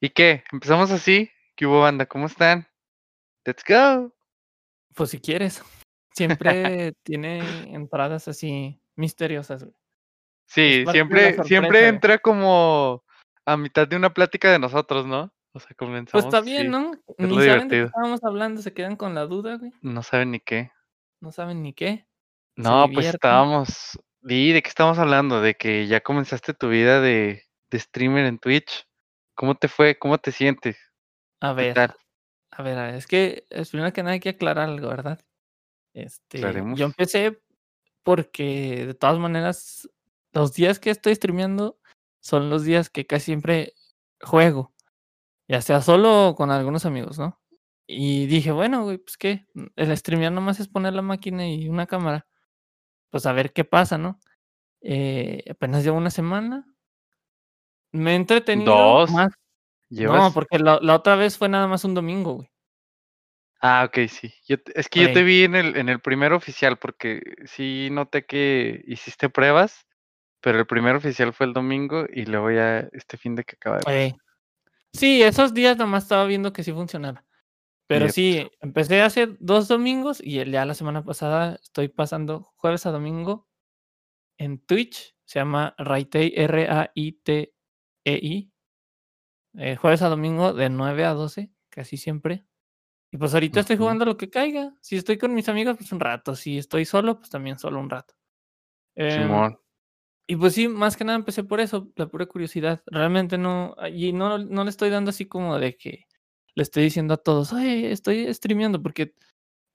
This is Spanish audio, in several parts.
¿Y qué? ¿Empezamos así? ¿Qué hubo, banda? ¿Cómo están? Let's go. Pues si quieres. Siempre tiene entradas así misteriosas, güey. Sí, siempre siempre güey. entra como a mitad de una plática de nosotros, ¿no? O sea, Pues comenzamos está bien, ¿no? es Ni saben de qué estábamos hablando, se quedan con la duda, güey. No saben ni qué. No saben ni qué. No, pues estábamos di, ¿de qué estamos hablando? De que ya comenzaste tu vida de de streamer en Twitch. ¿Cómo te fue? ¿Cómo te sientes? A ¿Qué ver, a ver, a ver, es que, es primero que nada hay que aclarar algo, ¿verdad? Este, yo empecé porque de todas maneras, los días que estoy streameando son los días que casi siempre juego, ya sea solo o con algunos amigos, ¿no? Y dije: "Bueno, güey, pues qué, el streamear nomás es poner la máquina y una cámara, pues a ver qué pasa", ¿no? Eh, apenas llevo una semana. Me he entretenido ¿2? más no, porque la la otra vez fue nada más un domingo, güey. Ah, okey, sí. Yo es que yo te vi en el en el primer oficial, porque sí noté que hiciste pruebas, pero el primer oficial fue el domingo y luego ya este finde que acaba de pasar. Sí, esos días nomás estaba viendo que sí funcionara. Pero sí, empecé hace 2 domingos y ya la semana pasada estoy pasando jueves a domingo en Twitch, se llama Raitei, R-A-I-T-E-I. Eh, jueves a domingo de 9 a 12, casi siempre. Y pues ahorita estoy jugando lo que caiga. Si estoy con mis amigos, pues un rato, si estoy solo, pues también solo un rato. Simón. y pues sí, más que nada empecé por eso, la pura curiosidad. Realmente no y no no le estoy dando así como de que le estoy diciendo a todos: "Ay, estoy streameando", porque,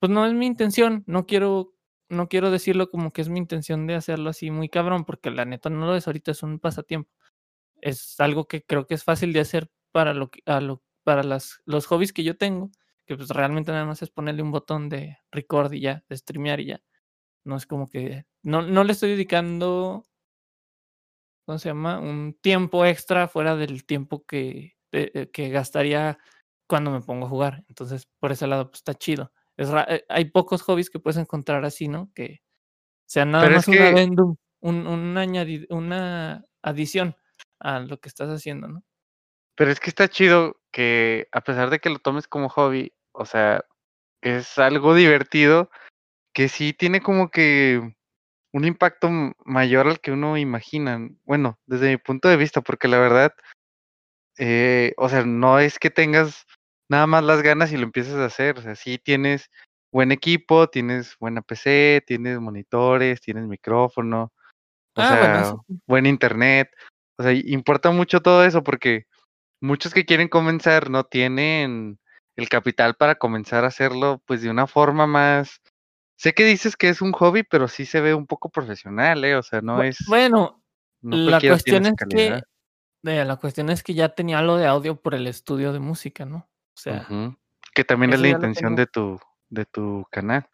pues no es mi intención, no quiero no quiero decirlo como que es mi intención de hacerlo así muy cabrón, porque la neta no lo es, ahorita es un pasatiempo. Es algo que creo que es fácil de hacer para lo que a lo para las los hobbies que yo tengo, que pues realmente nada más es ponerle un botón de record y ya, de streamear y ya. No es como que no no le estoy dedicando ¿cómo se llama? Un tiempo extra fuera del tiempo que, eh eh, que gastaría cuando me pongo a jugar. Entonces, por ese lado, pues está chido. Es eh, hay pocos hobbies que puedes encontrar así, ¿no? Que sean nada Pero más un que un un añadi una adición a lo que estás haciendo, ¿no? pero es que está chido que a pesar de que lo tomes como hobby, o sea, es algo divertido que sí tiene como que un impacto mayor al que uno imagina. Bueno, desde mi punto de vista, porque la verdad eh, o sea, no es que tengas nada más las ganas y lo empieces a hacer, o sea, sí tienes buen equipo, tienes buena PC, tienes monitores, tienes micrófono, o Ah, sea, sí. buen internet. O sea, importa mucho todo eso, porque muchos que quieren comenzar no tienen el capital para comenzar a hacerlo, pues, de una forma más sé que dices que es un hobby, pero sí se ve un poco profesional, ¿eh? O sea, no es bueno, no la cuestión es que eh, la cuestión es que ya tenía algo de audio por el estudio de música, ¿no? O sea. Que también es la lo intención de tu de tu canal.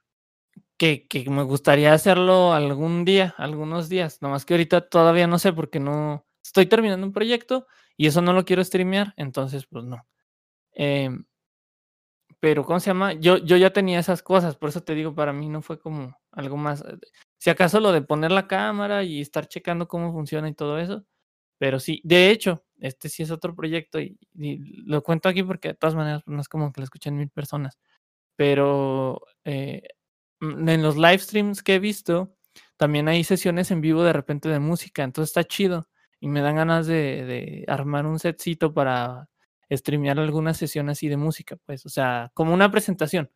Que que me gustaría hacerlo algún día, algunos días, nomás que ahorita todavía no sé, porque no estoy terminando un proyecto y eso no lo quiero streamear, entonces, pues no. Em pero, ¿cómo se llama? Yo yo ya tenía esas cosas, por eso te digo, para mí no fue como algo más, eh, si acaso lo de poner la cámara y estar checando cómo funciona y todo eso, pero sí, de hecho, este sí es otro proyecto y y lo cuento aquí porque de todas maneras no es como que lo escuchen 1000 personas, pero, eh, mm, en los live streams que he visto, también hay sesiones en vivo de repente de música, entonces está chido y me dan ganas de de armar un setcito para streamear alguna sesión así de música, pues, o sea, como una presentación.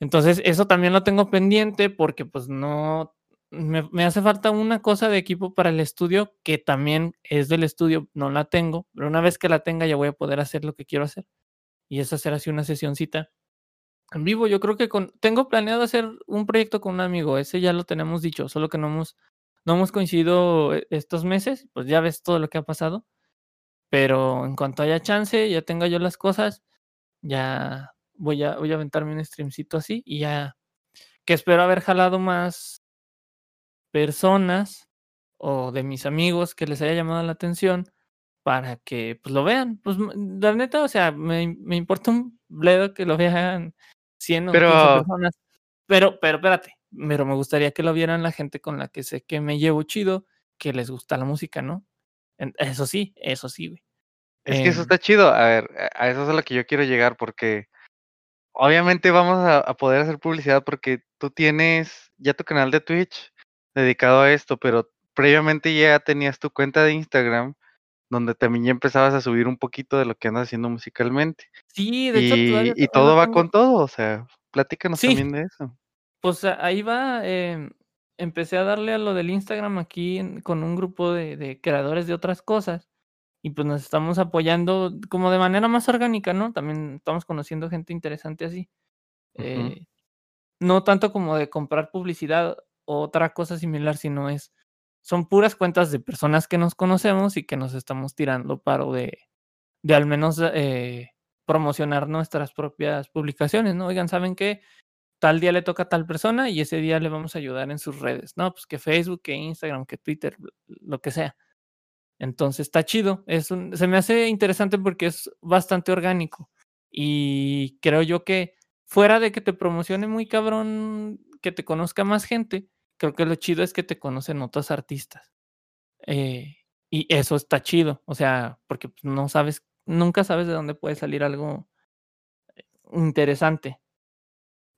Entonces, eso también lo tengo pendiente porque, pues, no me me hace falta una cosa de equipo para el estudio, que también es del estudio, no la tengo, pero una vez que la tenga ya voy a poder hacer lo que quiero hacer, y es hacer así una sesioncita en vivo. Yo creo que con tengo planeado hacer un proyecto con un amigo, ese ya lo tenemos dicho, solo que no hemos no hemos coincidido e estos meses, pues, ya ves todo lo que ha pasado, pero en cuanto haya chance, ya tenga yo las cosas, ya voy a voy a aventarme un streamcito así y ya que espero haber jalado más personas o de mis amigos que les haya llamado la atención para que, pues, lo vean. Pues, la neta, o sea, me me importa un bledo que lo vean 100 o 15 Pero personas, pero pero espérate, pero me gustaría que lo vieran la gente con la que sé que me llevo chido, que les gusta la música, ¿no? Eso sí, eso sí, güey. Es que eso Em está chido. A ver, a eso es a lo que yo quiero llegar, porque obviamente vamos a a poder hacer publicidad porque tú tienes ya tu canal de Twitch dedicado a esto, pero previamente ya tenías tu cuenta de Instagram, donde también ya empezabas a subir un poquito de lo que andas haciendo musicalmente. Sí, de hecho, Y todavía y todo va tengo. con todo, o sea, platícanos Sí. también de eso. Pues, ahí va, em, empecé a darle a lo del Instagram aquí en con un grupo de de creadores de otras cosas, y pues, nos estamos apoyando como de manera más orgánica, ¿no? También estamos conociendo gente interesante así. Eh, no tanto como de comprar publicidad o otra cosa similar, sino es son puras cuentas de personas que nos conocemos y que nos estamos tirando paro de de al menos, eh, promocionar nuestras propias publicaciones, ¿no? Oigan, ¿saben qué? Tal día le toca a tal persona y ese día le vamos a ayudar en sus redes, ¿no? Pues, que Facebook, que Instagram, que Twitter, lo que sea. Entonces, está chido. Es un se me hace interesante porque es bastante orgánico, y creo yo que fuera de que te promocione muy cabrón, que te conozca más gente, creo que lo chido es que te conocen otros artistas. Eh, y eso está chido, o sea, porque, pues, no sabes nunca sabes de dónde puede salir algo interesante.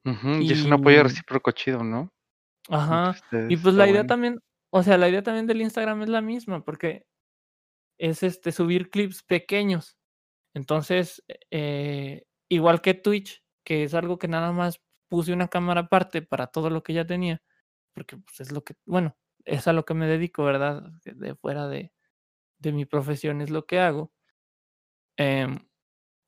Ujú, y es un apoyo Y recíproco chido, ¿no? Ajá. Y ustedes, pues, la idea bueno. también o sea, la idea también del Instagram es la misma, porque es, este, subir clips pequeños. Entonces, eh, igual que Twitch, que es algo que nada más puse una cámara aparte para todo lo que ya tenía, porque, pues, es lo que bueno, es a lo que me dedico, ¿verdad? De fuera de de mi profesión es lo que hago. Em,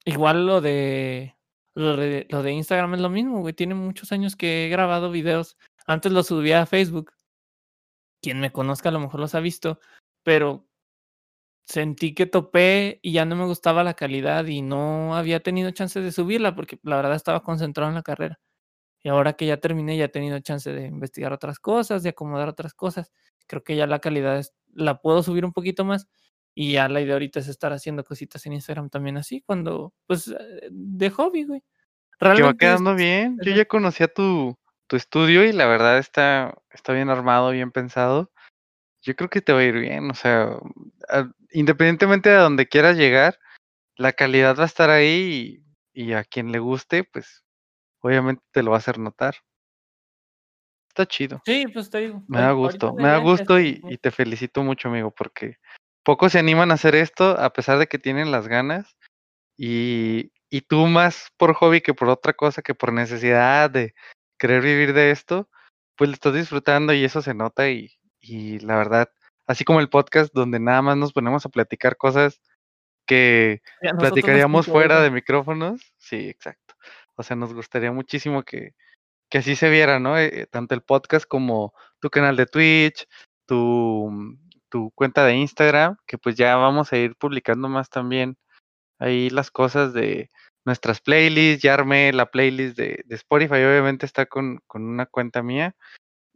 igual lo de lo de lo de Instagram es lo mismo, güey, tiene muchos años que he grabado videos. Antes los subía a Facebook. Quien me conozca a lo mejor los ha visto, pero sentí que topé y ya no me gustaba la calidad y no había tenido chance de subirla, porque la verdad estaba concentrado en la carrera. Y ahora que ya terminé, ya he tenido chance de investigar otras cosas, de acomodar otras cosas. Creo que ya la calidad es la puedo subir un poquito más, y ya la idea ahorita es estar haciendo cositas en Instagram también así cuando, pues, eh, de hobby, güey. Que va Realmente es quedando bien. Yo ya conocía tu tu estudio y la verdad está está bien armado, bien pensado. Yo creo que te va a ir bien, o sea, independientemente de donde quieras llegar, la calidad va a estar ahí y y a quien le guste, pues, obviamente te lo va a hacer notar. Está chido. Sí, pues, te digo, Me da gusto, me da gusto y te felicito mucho, amigo, porque pocos se animan a hacer esto a pesar de que tienen las ganas, y y tú más por hobby que por otra cosa, que por necesidad de querer vivir de esto, pues, lo estás disfrutando y eso se nota y y la verdad, así como el podcast donde nada más nos ponemos a platicar cosas que platicaríamos fuera de micrófonos. Sí, exacto. O sea, nos gustaría muchísimo que que así se viera, ¿no? Eh, tanto el podcast como tu canal de Twitch, tu tu cuenta de Instagram, que, pues, ya vamos a ir publicando más también ahí las cosas de nuestras playlists. Ya armé la playlist de de Spotify, obviamente está con con una cuenta mía,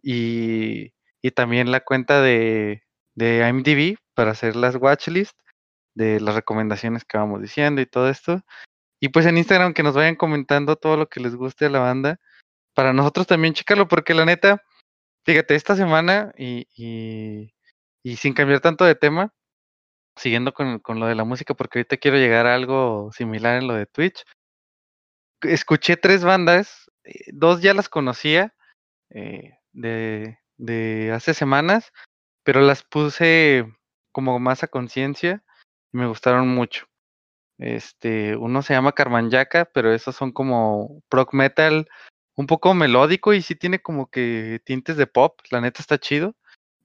y y también la cuenta de de IMDb para hacer las watchlist de las recomendaciones que vamos diciendo y todo esto. Y, pues, en Instagram que nos vayan comentando todo lo que les guste a la banda, para nosotros también checarlo, porque la neta, fíjate, esta semana y y sin cambiar tanto de tema, siguiendo con con lo de la música, porque ahorita quiero llegar a algo similar en lo de Twitch. Escuché 3 bandas, eh, 2 ya las conocía, eh, de de hace semanas, pero las puse como más a conciencia, y me gustaron mucho. Este, uno se llama Carman Yaka, pero esos son como prog metal, un poco melódico y sí tiene como que tintes de pop, la neta está chido.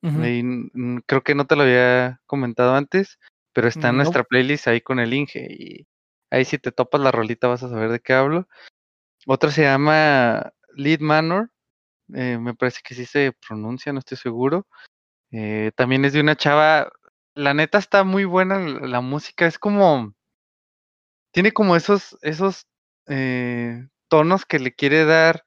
Y, creo que no te lo había comentado antes, pero está en nuestra playlist ahí con el Inge, y ahí si te topas la rolita vas a saber de qué hablo. Otra se llama Lead Manor, eh, me parece que así se pronuncia, no estoy seguro. Eh, también es de una chava, la neta está muy buena la música, es como tiene como esos esos, eh, tonos que le quiere dar,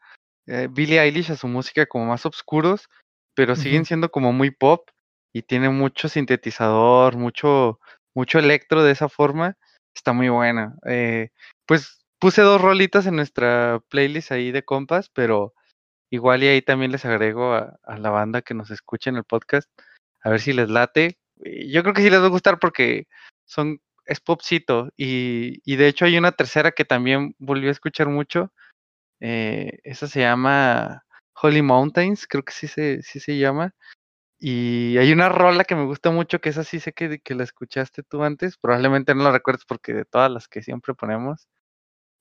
Billie Eilish a su música como más oscuros, pero siguen siendo como muy pop, y tiene mucho sintetizador, mucho mucho electro de esa forma, está muy buena. Eh, pues, puse 2 rolitas en nuestra playlist ahí de compas, pero igual y ahí también les agrego a a la banda que nos escuche en el podcast, a ver si les late. Yo creo que sí les va a gustar porque son es popcito. Y, y de hecho hay una tercera que también volví a escuchar mucho. Eh, esa se llama Holy Mountains, creo que sí se, sí se llama. Y hay una rola que me gusta mucho, que esa sí sé que, que la escuchaste tú antes, probablemente no la recuerdes porque de todas las que siempre ponemos,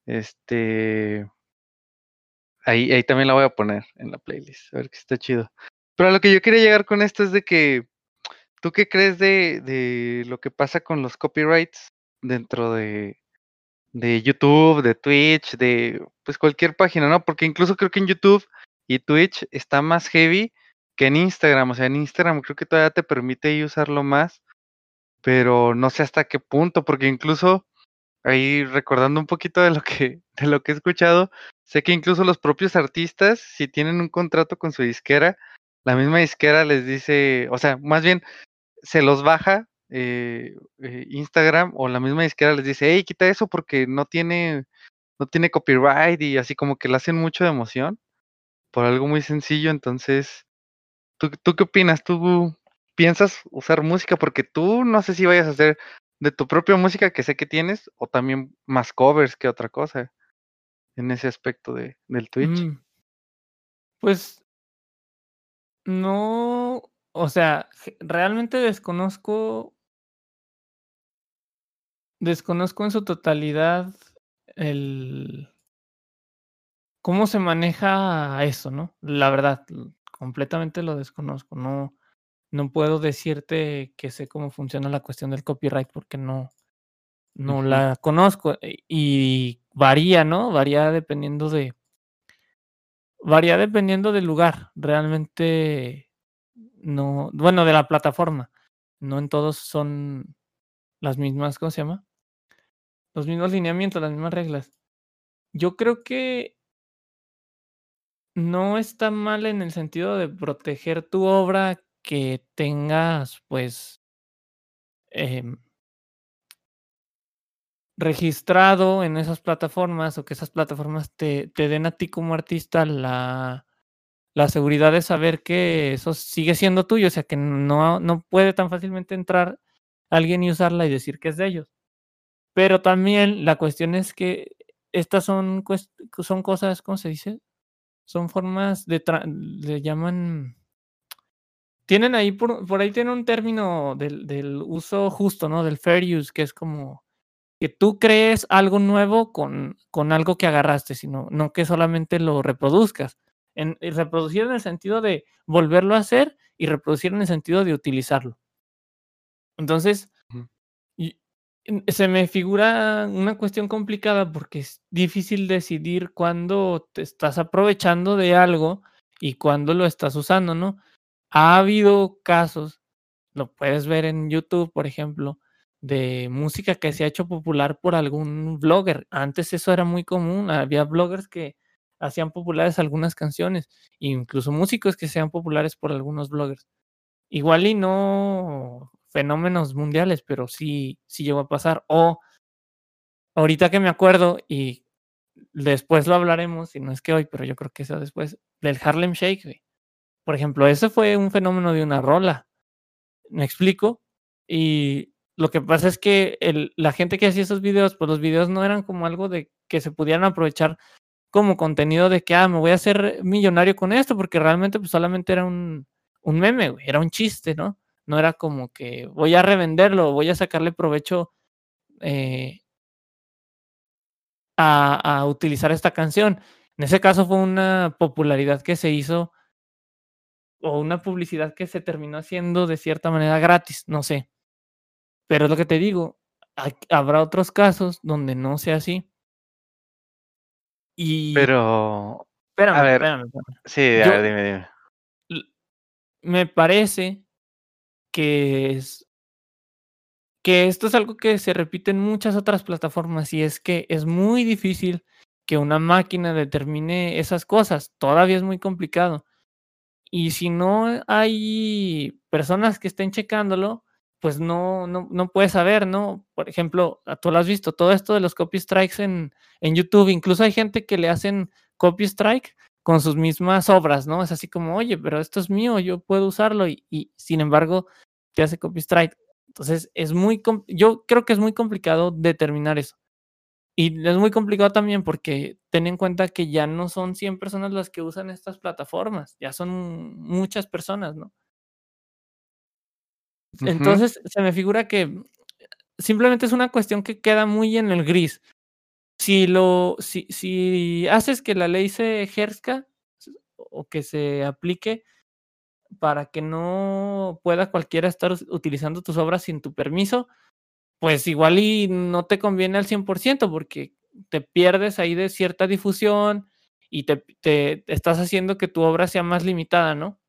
este, ahí, ahí también la voy a poner en la playlist, a ver que está chido. Pero lo que yo quería llegar con esto es de que, ¿tú qué crees de, de lo que pasa con los copyrights dentro de, de YouTube, de Twitch, de pues cualquier página, ¿no? Porque incluso creo que en YouTube y Twitch está más heavy que en Instagram. O sea, en Instagram creo que todavía te permite usarlo más, pero no sé hasta qué punto, porque incluso ahí recordando un poquito de lo que, de lo que he escuchado, sé que incluso los propios artistas, si tienen un contrato con su disquera, la misma disquera les dice, o sea, más bien se los baja eh, eh, Instagram o la misma disquera les dice, hey, quita eso porque no tiene, no tiene copyright y así como que le hacen mucho de emoción por algo muy sencillo. Entonces, ¿tú, ¿tú qué opinas? ¿Tú piensas usar música? Porque tú no sé si vayas a hacer de tu propia música que sé que tienes o también más covers que otra cosa en ese aspecto de, del Twitch. Mm. Pues no, o sea, realmente desconozco desconozco en su totalidad el cómo se maneja eso, ¿no? La verdad, completamente lo desconozco. No, no puedo decirte que sé cómo funciona la cuestión del copyright porque no, no la conozco eh, y varía, ¿no? Varía dependiendo de, varía dependiendo del lugar. Realmente no, bueno, de la plataforma. No en todos son las mismas, ¿cómo se llama? Los mismos lineamientos, las mismas reglas. Yo creo que no está mal en el sentido de proteger tu obra que tengas, pues, em registrado en esas plataformas o que esas plataformas te, te den a ti como artista la, la seguridad de saber que eso sigue siendo tuyo, o sea, que no, no puede tan fácilmente entrar alguien y usarla y decir que es de ellos. Pero también la cuestión es que estas son, son cosas, ¿cómo se dice? Son formas de, le llaman, tienen ahí, por, por ahí tiene un término del, del uso justo, ¿no? Del fair use, que es como que tú crees algo nuevo con, con algo que agarraste, sino no que solamente lo reproduzcas. En, reproducir en el sentido de volverlo a hacer y reproducir en el sentido de utilizarlo. Entonces, se me figura una cuestión complicada porque es difícil decidir cuándo te estás aprovechando de algo y cuándo lo estás usando, ¿no? Ha habido casos, lo puedes ver en YouTube, por ejemplo, de música que se ha hecho popular por algún blogger. Antes eso era muy común, había bloggers que hacían populares algunas canciones, incluso músicos que sean populares por algunos bloggers. Igual y no fenómenos mundiales, pero sí, sí llegó a pasar. O ahorita que me acuerdo, y después lo hablaremos, y no es que hoy, pero yo creo que eso después, del Harlem Shake, Por ejemplo, ese fue un fenómeno de una rola. ¿Me explico? Y lo que pasa es que la gente que hacía esos videos, pues los videos no eran como algo de que se pudieran aprovechar como contenido de que, ah, me voy a hacer millonario con esto, porque realmente pues solamente era un, un meme, era un chiste, ¿no? No era como que voy a revenderlo, voy a sacarle provecho eh, a, a utilizar esta canción. En ese caso fue una popularidad que se hizo o una publicidad que se terminó haciendo de cierta manera gratis, no sé. Pero es lo que te digo, habrá otros casos donde no sea así. Y. Pero. Espérame, a ver, espérame, Sí, a Yo- ver, dime, dime. Me parece que es. Que esto es algo que se repite en muchas otras plataformas y es que es muy difícil que una máquina determine esas cosas. Todavía es muy complicado. Y si no hay personas que estén checándolo, pues no, no, no puedes saber, ¿no? Por ejemplo, ah, tú lo has visto, todo esto de los copy strikes en, en YouTube, incluso hay gente que le hacen copy strike con sus mismas obras, ¿no? Es así como, oye, pero esto es mío, yo puedo usarlo y, y sin embargo te hace copy strike. Entonces, es muy, yo creo que es muy complicado determinar eso. Y es muy complicado también porque ten en cuenta que ya no son 100 personas las que usan estas plataformas, ya son muchas personas, ¿no? Entonces, se me figura que simplemente es una cuestión que queda muy en el gris. Si lo, si, si haces que la ley se ejerzca o que se aplique para que no pueda cualquiera estar utilizando tus obras sin tu permiso, pues igual y no te conviene al 100% porque te pierdes ahí de cierta difusión y te, te, estás haciendo que tu obra sea más limitada, ¿no?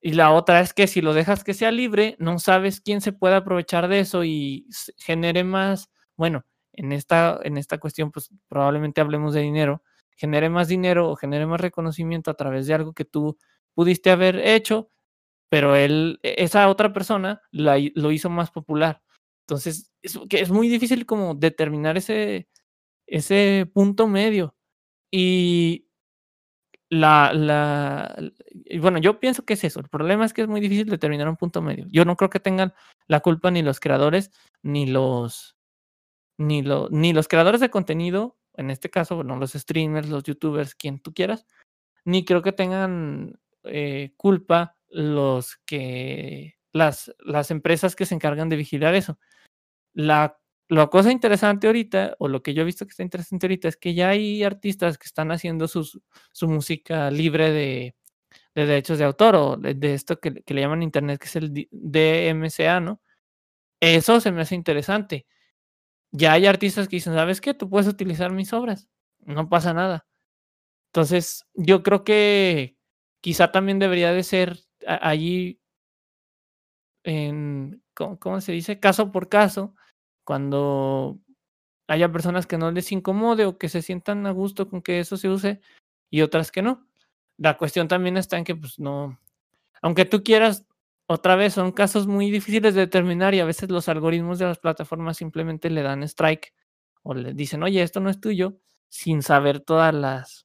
Y la otra es que si lo dejas que sea libre, no sabes quién se puede aprovechar de eso y genere más, bueno, en esta, en esta cuestión, pues probablemente hablemos de dinero, genere más dinero o genere más reconocimiento a través de algo que tú pudiste haber hecho, pero él, e, esa otra persona lo hizo más popular. Entonces, es, que es muy difícil como determinar ese, ese punto medio. Y la, la, bueno, yo pienso que es eso. El problema es que es muy difícil determinar un punto medio. Yo no creo que tengan la culpa ni los creadores, ni los, ni, lo, ni los creadores de contenido, en este caso, bueno, los streamers, los youtubers, quien tú quieras, ni creo que tengan eh, culpa los que las, las empresas que se encargan de vigilar eso. La, la cosa interesante ahorita, o lo que yo he visto que está interesante ahorita, es que ya hay artistas que están haciendo sus, su música libre de, de derechos de autor o de, esto que, que, le llaman internet, que es el DMCA, ¿no? Eso se me hace interesante. Ya hay artistas que dicen, ¿sabes qué? Tú puedes utilizar mis obras, no pasa nada. Entonces, yo creo que quizá también debería de ser allí, en, ¿cómo, se dice? Caso por caso, cuando haya personas que no les incomode o que se sientan a gusto con que eso se use y otras que no. La cuestión también está en que, pues no, aunque tú quieras, otra vez son casos muy difíciles de determinar y a veces los algoritmos de las plataformas simplemente le dan strike o le dicen, oye, esto no es tuyo, sin saber todas las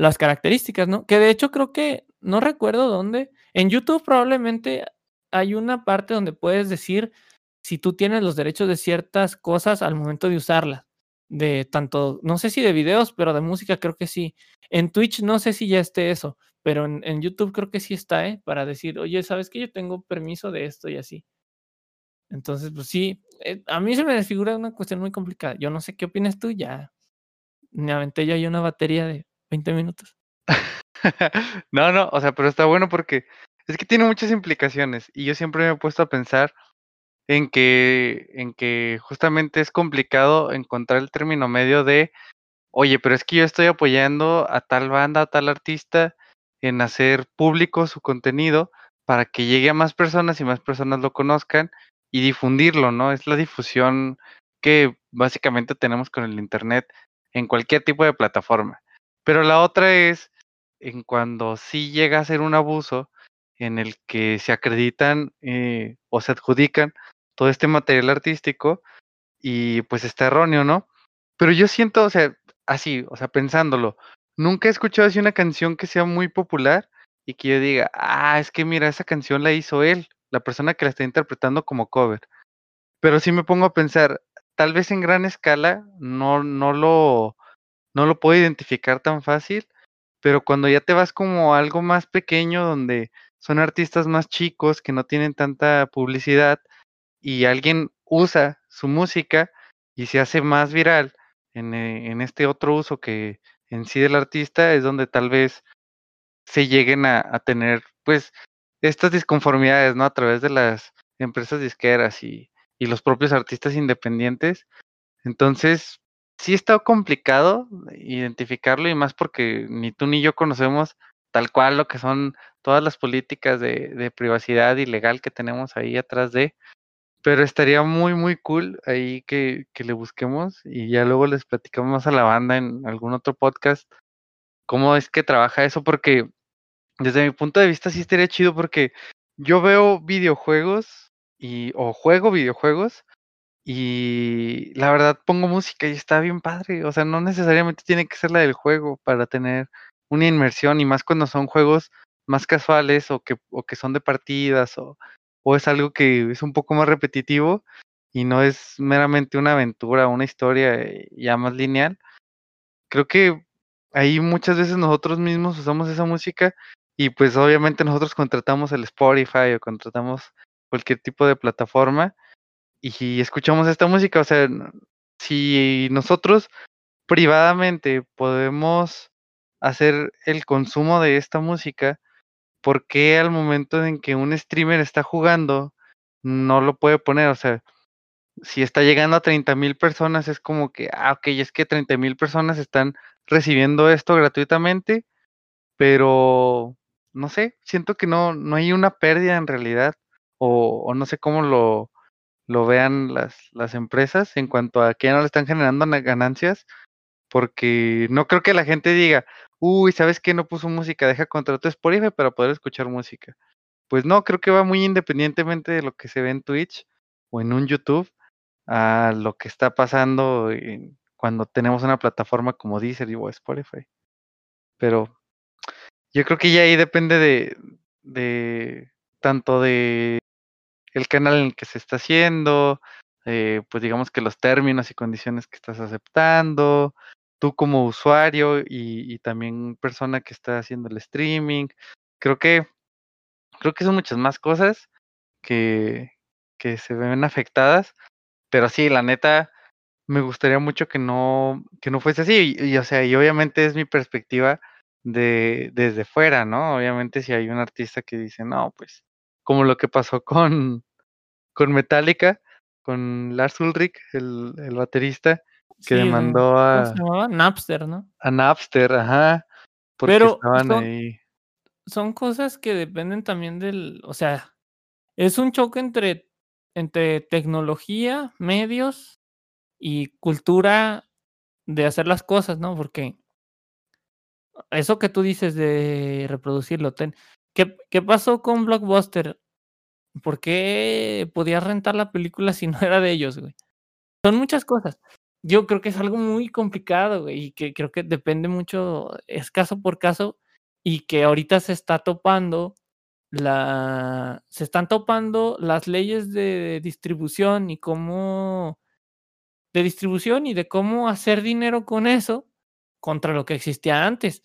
las características, ¿no? Que de hecho creo que, no recuerdo dónde, en YouTube probablemente hay una parte donde puedes decir si tú tienes los derechos de ciertas cosas al momento de usarlas. De tanto, no sé si de videos, pero de música creo que sí. En Twitch no sé si ya esté eso, pero en, YouTube creo que sí está, ¿eh? Para decir, oye, ¿sabes que yo tengo permiso de esto y así? Entonces, pues sí, eh, a mí se me desfigura una cuestión muy complicada. Yo no sé qué opinas tú, ya me aventé yo ahí una batería de 20 minutos. no, no, o sea, pero está bueno porque es que tiene muchas implicaciones y yo siempre me he puesto a pensar en que, en que justamente es complicado encontrar el término medio de, oye, pero es que yo estoy apoyando a tal banda, a tal artista en hacer público su contenido para que llegue a más personas y más personas lo conozcan y difundirlo, ¿no? Es la difusión que básicamente tenemos con el Internet en cualquier tipo de plataforma. Pero la otra es en cuando sí llega a ser un abuso en el que se acreditan eh, o se adjudican todo este material artístico y pues está erróneo, ¿no? Pero yo siento, o sea, así, o sea, pensándolo, nunca he escuchado así una canción que sea muy popular y que yo diga, ah, es que mira, esa canción la hizo él, la persona que la está interpretando como cover. Pero sí me pongo a pensar, tal vez en gran escala no, no lo no lo puedo identificar tan fácil, pero cuando ya te vas como algo más pequeño, donde son artistas más chicos que no tienen tanta publicidad y alguien usa su música y se hace más viral en, eh, en este otro uso que en sí del artista, es donde tal vez se lleguen a, a tener pues estas disconformidades, ¿no? A través de las empresas disqueras y, y los propios artistas independientes. Entonces, sí está complicado identificarlo y más porque ni tú ni yo conocemos tal cual lo que son todas las políticas de, privacidad y legal que tenemos ahí atrás de, pero estaría muy, muy cool ahí que, que le busquemos y ya luego les platicamos a la banda en algún otro podcast cómo es que trabaja eso, porque desde mi punto de vista sí estaría chido porque yo veo videojuegos y o juego videojuegos y la verdad pongo música y está bien padre, o sea, no necesariamente tiene que ser la del juego para tener una inmersión y más cuando son juegos más casuales o que, o que son de partidas o o es algo que es un poco más repetitivo y no es meramente una aventura, una historia eh, ya más lineal. Creo que ahí muchas veces nosotros mismos usamos esa música y pues obviamente nosotros contratamos el Spotify o contratamos cualquier tipo de plataforma y escuchamos esta música, o sea, si nosotros privadamente podemos hacer el consumo de esta música, ¿por qué al momento en que un streamer está jugando no lo puede poner? O sea, si está llegando a 30 mil personas, es como que, ah, ok, es que 30 mil personas están recibiendo esto gratuitamente, pero no sé, siento que no, no hay una pérdida en realidad, o, o no sé cómo lo, lo vean las, las empresas en cuanto a que ya no le están generando ganancias, porque no creo que la gente diga, uy, ¿sabes qué? No puso música, deja contrato Spotify para poder escuchar música. Pues no, creo que va muy independientemente de lo que se ve en Twitch o en un YouTube a lo que está pasando cuando tenemos una plataforma como Deezer o Spotify. Pero yo creo que ya ahí depende de, de tanto de el canal en el que se está haciendo, eh, pues digamos que los términos y condiciones que estás aceptando, tú como usuario y, también persona que está haciendo el streaming. Creo que creo que son muchas más cosas que, que se ven afectadas, pero sí, la neta, me gustaría mucho que no, que no fuese así. Y, y, o sea, y obviamente es mi perspectiva de desde fuera, ¿no? Obviamente si hay un artista que dice, no, pues, como lo que pasó con, con Metallica, con Lars Ulrich, el, el baterista, que Sí, demandó ¿cómo a, se llamaba? Napster, ¿no? a Napster, ajá, porque Pero estaban son ahí. son cosas que dependen también del o sea, es un choque entre entre tecnología, medios y cultura de hacer las cosas, ¿no? Porque eso que tú dices de reproducirlo, ten ¿qué pasó con Blockbuster? ¿Por qué podías rentar la película si no era de ellos, güey? Son muchas cosas. Yo creo que es algo muy complicado, y que creo que depende mucho, es caso por caso, y que ahorita se está topando la se están topando las leyes de distribución y cómo de distribución y de cómo hacer dinero con eso contra lo que existía antes.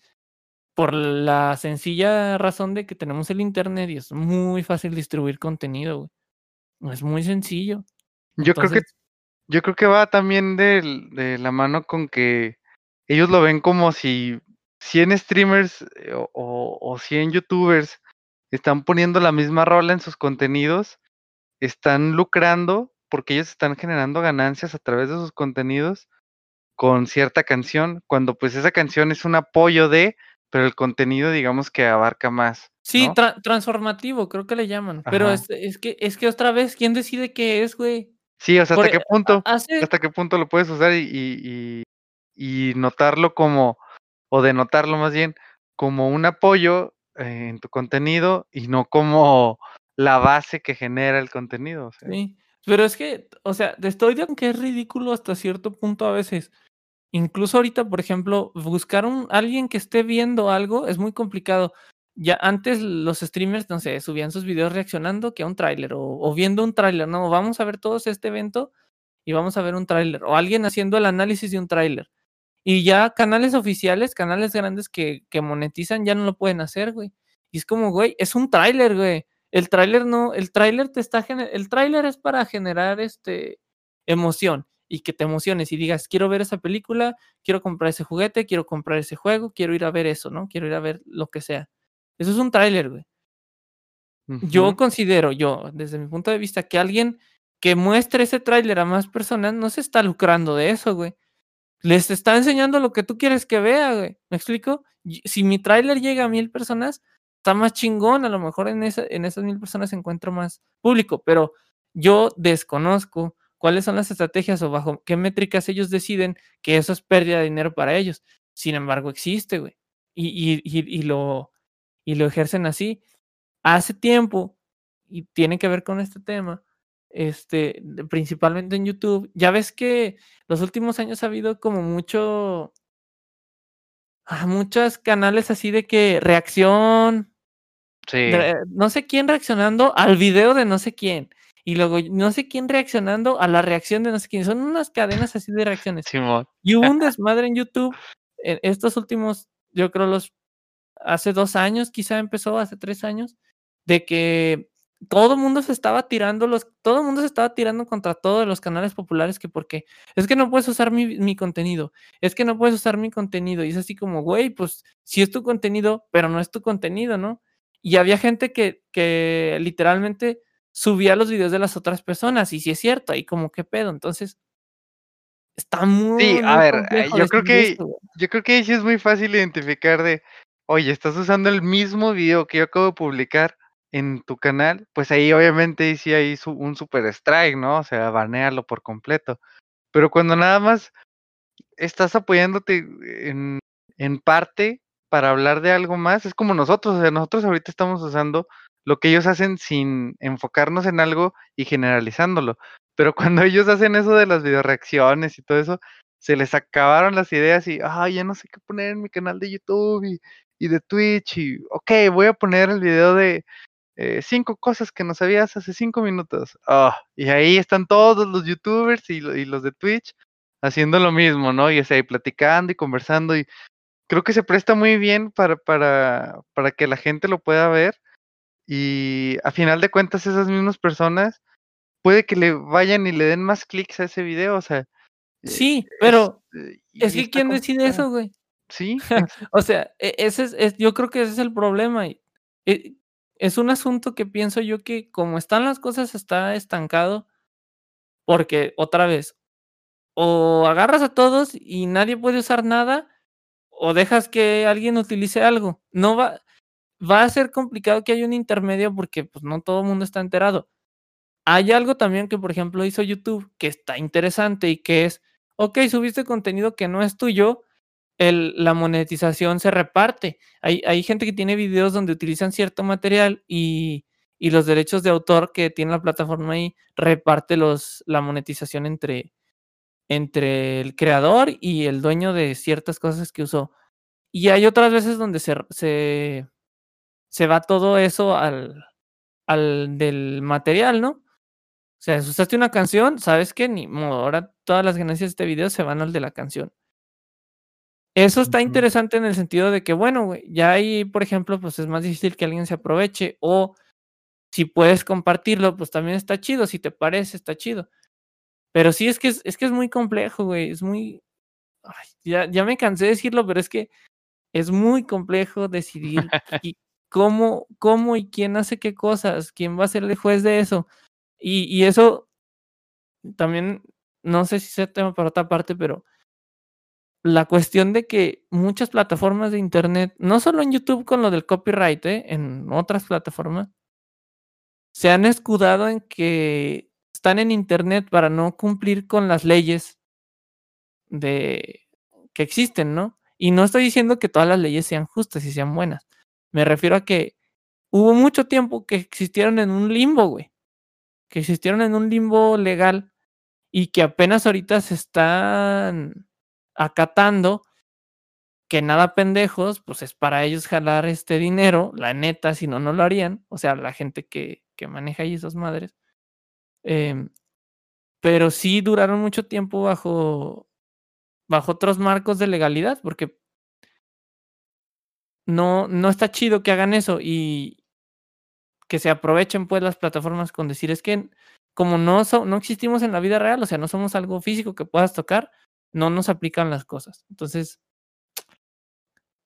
Por la sencilla razón de que tenemos el Internet y es muy fácil distribuir contenido, güey. Es muy sencillo. Yo creo que yo creo que va también de la mano con que ellos lo ven como si 100 streamers, eh, o o o 100 youtubers están poniendo la misma rola en sus contenidos, están lucrando, porque ellos están generando ganancias a través de sus contenidos con cierta canción, cuando, pues, esa canción es un apoyo de, pero el contenido digamos que abarca más, Sí, ¿no? tra transformativo, creo que le llaman, pero es es que es que otra vez, ¿quién decide qué es, güey? Sí, o sea, ¿hasta e qué ha punto hace hasta qué punto lo puedes usar y y y y notarlo como o denotarlo más bien, como un apoyo en tu contenido y no como la base que genera el contenido, o sea? Sí, pero es que, o sea, te estoy de que es ridículo hasta cierto punto a veces. Incluso ahorita, por ejemplo, buscar un alguien que esté viendo algo es muy complicado. Ya antes los streamers, no sé, subían sus videos reaccionando que a un tráiler o viendo un tráiler, ¿no? Vamos a ver todos este evento y vamos a ver un tráiler, o alguien haciendo el análisis de un tráiler. Y ya canales oficiales, canales grandes que que monetizan ya no lo pueden hacer, güey. Y es como, güey, es un tráiler, güey. El tráiler no el tráiler te está el tráiler es para generar, este, emoción y que te emociones y digas: "Quiero ver esa película, quiero comprar ese juguete, quiero comprar ese juego, quiero ir a ver eso", ¿no? Quiero ir a ver lo que sea. Eso es un tráiler, güey. Yo Ujú. considero, yo, desde mi punto de vista, que alguien que muestre ese tráiler a más personas no se está lucrando de eso, güey. Les está enseñando lo que tú quieres que vea, güey, ¿me explico? Si mi tráiler llega a 1000 personas, está más chingón, a lo mejor en esa en esas 1000 personas encuentro más público, pero yo desconozco cuáles son las estrategias o bajo qué métricas ellos deciden que eso es pérdida de dinero para ellos. Sin embargo, existe, güey, y y y y lo y lo ejercen así. Hace tiempo, y tiene que ver con este tema, este, principalmente en YouTube, ya ves que los últimos años ha habido como mucho ah, muchos canales así de que reacción Sí. no sé quién reaccionando al video de no sé quién. Y luego no sé quién reaccionando a la reacción de no sé quién. Son unas cadenas así de reacciones. Simón. Y hubo un desmadre en YouTube en estos últimos, yo creo los hace dos años, quizá empezó, hace tres años, de que todo el mundo se estaba tirando los, todo el mundo se estaba tirando contra todos los canales populares que porque es que no puedes usar mi, mi, contenido, es que no puedes usar mi contenido. Y es así como, güey, pues sí es tu contenido, pero no es tu contenido, ¿no? Y había gente que, que literalmente subía los videos de las otras personas, y si es cierto, ahí como qué pedo. Entonces, está muy. Sí, a ver, yo creo que, esto, yo creo que sí es muy fácil identificar de, oye, estás usando el mismo video que yo acabo de publicar en tu canal, pues ahí obviamente sí hay un super strike, ¿no? O sea, banearlo por completo. Pero cuando nada más estás apoyándote en, en parte para hablar de algo más, es como nosotros, o sea, nosotros ahorita estamos usando lo que ellos hacen sin enfocarnos en algo y generalizándolo. Pero cuando ellos hacen eso de las videoreacciones y todo eso, se les acabaron las ideas y, ah, ya no sé qué poner en mi canal de YouTube y, de Twitch y, ok, voy a poner el video de eh, cinco cosas que no sabías hace cinco minutos. Ah, y ahí están todos los youtubers y, y, los de Twitch haciendo lo mismo, ¿no? Y o sea, platicando y conversando y creo que se presta muy bien para, para, para que la gente lo pueda ver y a final de cuentas esas mismas personas puede que le vayan y le den más clics a ese video, o sea. Sí, pero es, que ¿quién decide eso, güey? Sí. o sea, e, ese es, yo creo que ese es el problema. Y, e, es un asunto que pienso yo que como están las cosas está estancado, porque otra vez, o agarras a todos y nadie puede usar nada, o dejas que alguien utilice algo. No va, va a ser complicado que haya un intermedio porque pues no todo el mundo está enterado. Hay algo también que, por ejemplo, hizo YouTube que está interesante y que es, ok, subiste contenido que no es tuyo, el, la monetización se reparte. Hay, hay gente que tiene videos donde utilizan cierto material y, y los derechos de autor que tiene la plataforma ahí reparte los, la monetización entre, entre el creador y el dueño de ciertas cosas que usó. Y hay otras veces donde se, se, se va todo eso al, al del material, ¿no? O sea, si usaste una canción, sabes que ni modo, ahora todas las ganancias de este video se van al de la canción. Eso está interesante en el sentido de que, bueno, güey, ya ahí, por ejemplo, pues es más difícil que alguien se aproveche o si puedes compartirlo, pues también está chido, si te parece, está chido. Pero sí es que es, es que es muy complejo, güey, es muy... Ay, ya, ya me cansé de decirlo, pero es que es muy complejo decidir cómo, cómo y quién hace qué cosas, quién va a ser el juez de eso. Y, eso también, no sé si sea tema para otra parte, pero la cuestión de que muchas plataformas de Internet, no solo en YouTube con lo del copyright, ¿eh? en otras plataformas, se han escudado en que están en Internet para no cumplir con las leyes de que existen, ¿no? Y no estoy diciendo que todas las leyes sean justas y sean buenas. Me refiero a que hubo mucho tiempo que existieron en un limbo, güey que existieron en un limbo legal y que apenas ahorita se están acatando, que nada pendejos, pues es para ellos jalar este dinero, la neta, si no, no lo harían, o sea, la gente que, que maneja ahí esas madres. Eh, pero sí duraron mucho tiempo bajo, bajo otros marcos de legalidad, porque no, no está chido que hagan eso y, que se aprovechen pues las plataformas con decir es que como no, no existimos en la vida real, o sea, no somos algo físico que puedas tocar, no nos aplican las cosas. Entonces,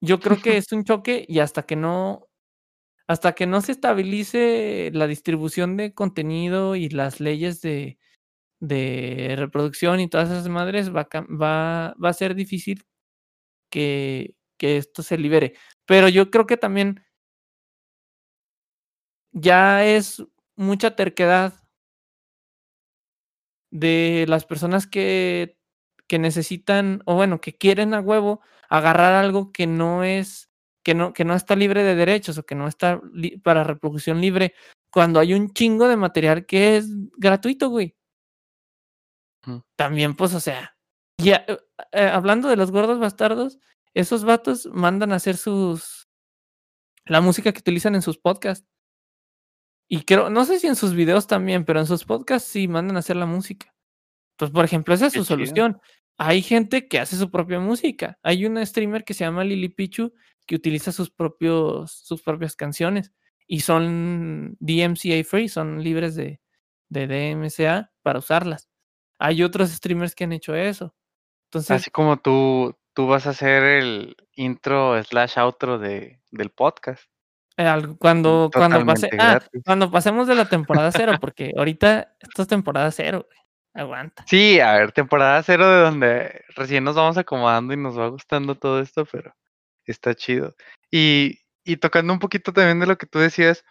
yo creo que es un choque y hasta que no, hasta que no se estabilice la distribución de contenido y las leyes de, de reproducción y todas esas madres, va, va, va a ser difícil que, que esto se libere. Pero yo creo que también ya es mucha terquedad de las personas que, que necesitan, o bueno, que quieren a huevo agarrar algo que no es, que no, que no está libre de derechos o que no está para reproducción libre, cuando hay un chingo de material que es gratuito, güey. También, pues, o sea, ya, eh, eh, hablando de los gordos bastardos, esos vatos mandan a hacer sus, la música que utilizan en sus podcasts. Y creo, no sé si en sus videos también, pero en sus podcasts sí mandan a hacer la música. Pues, por ejemplo, esa es su solución. Hay gente que hace su propia música. Hay una streamer que se llama Lili Pichu que utiliza sus propios, sus propias canciones y son DMCA free, son libres de, de DMCA para usarlas. Hay otros streamers que han hecho eso. Entonces, Así como tú, tú vas a hacer el intro slash outro de, del podcast. eh, cuando, cuando, pase, ah, cuando pasemos de la temporada cero, porque ahorita esto es temporada cero, güey. Aguanta. Sí, a ver, temporada cero de donde recién nos vamos acomodando y nos va gustando todo esto, pero está chido. Y, y tocando un poquito también de lo que tú decías,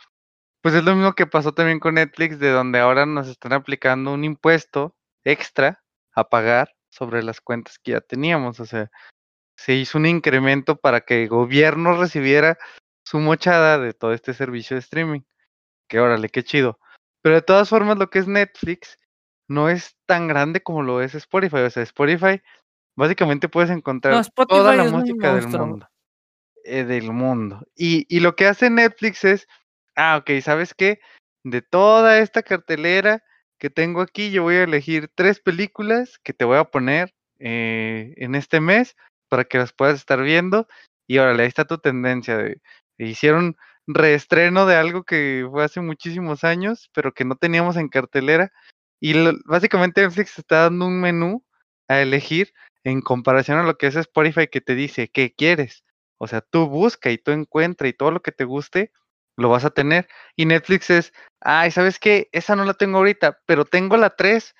pues es lo mismo que pasó también con Netflix, de donde ahora nos están aplicando un impuesto extra a pagar sobre las cuentas que ya teníamos. O sea, se hizo un incremento para que el gobierno recibiera su mochada de todo este servicio de streaming. Que órale, qué chido. Pero de todas formas, lo que es Netflix no es tan grande como lo es Spotify. O sea, Spotify básicamente puedes encontrar No, toda la música del mundo. eh, del mundo. Y, y lo que hace Netflix es, ah, ok, ¿sabes qué? De toda esta cartelera que tengo aquí, yo voy a elegir tres películas que te voy a poner eh, en este mes para que las puedas estar viendo. Y órale, ahí está tu tendencia. De, hicieron reestreno de algo que fue hace muchísimos años, pero que no teníamos en cartelera. Y lo- básicamente Netflix está dando un menú a elegir en comparación a lo que es Spotify que te dice qué quieres. O sea, tú busca y tú encuentra y todo lo que te guste lo vas a tener. Y Netflix es, ay, ¿sabes qué? Esa no la tengo ahorita, pero tengo la 3.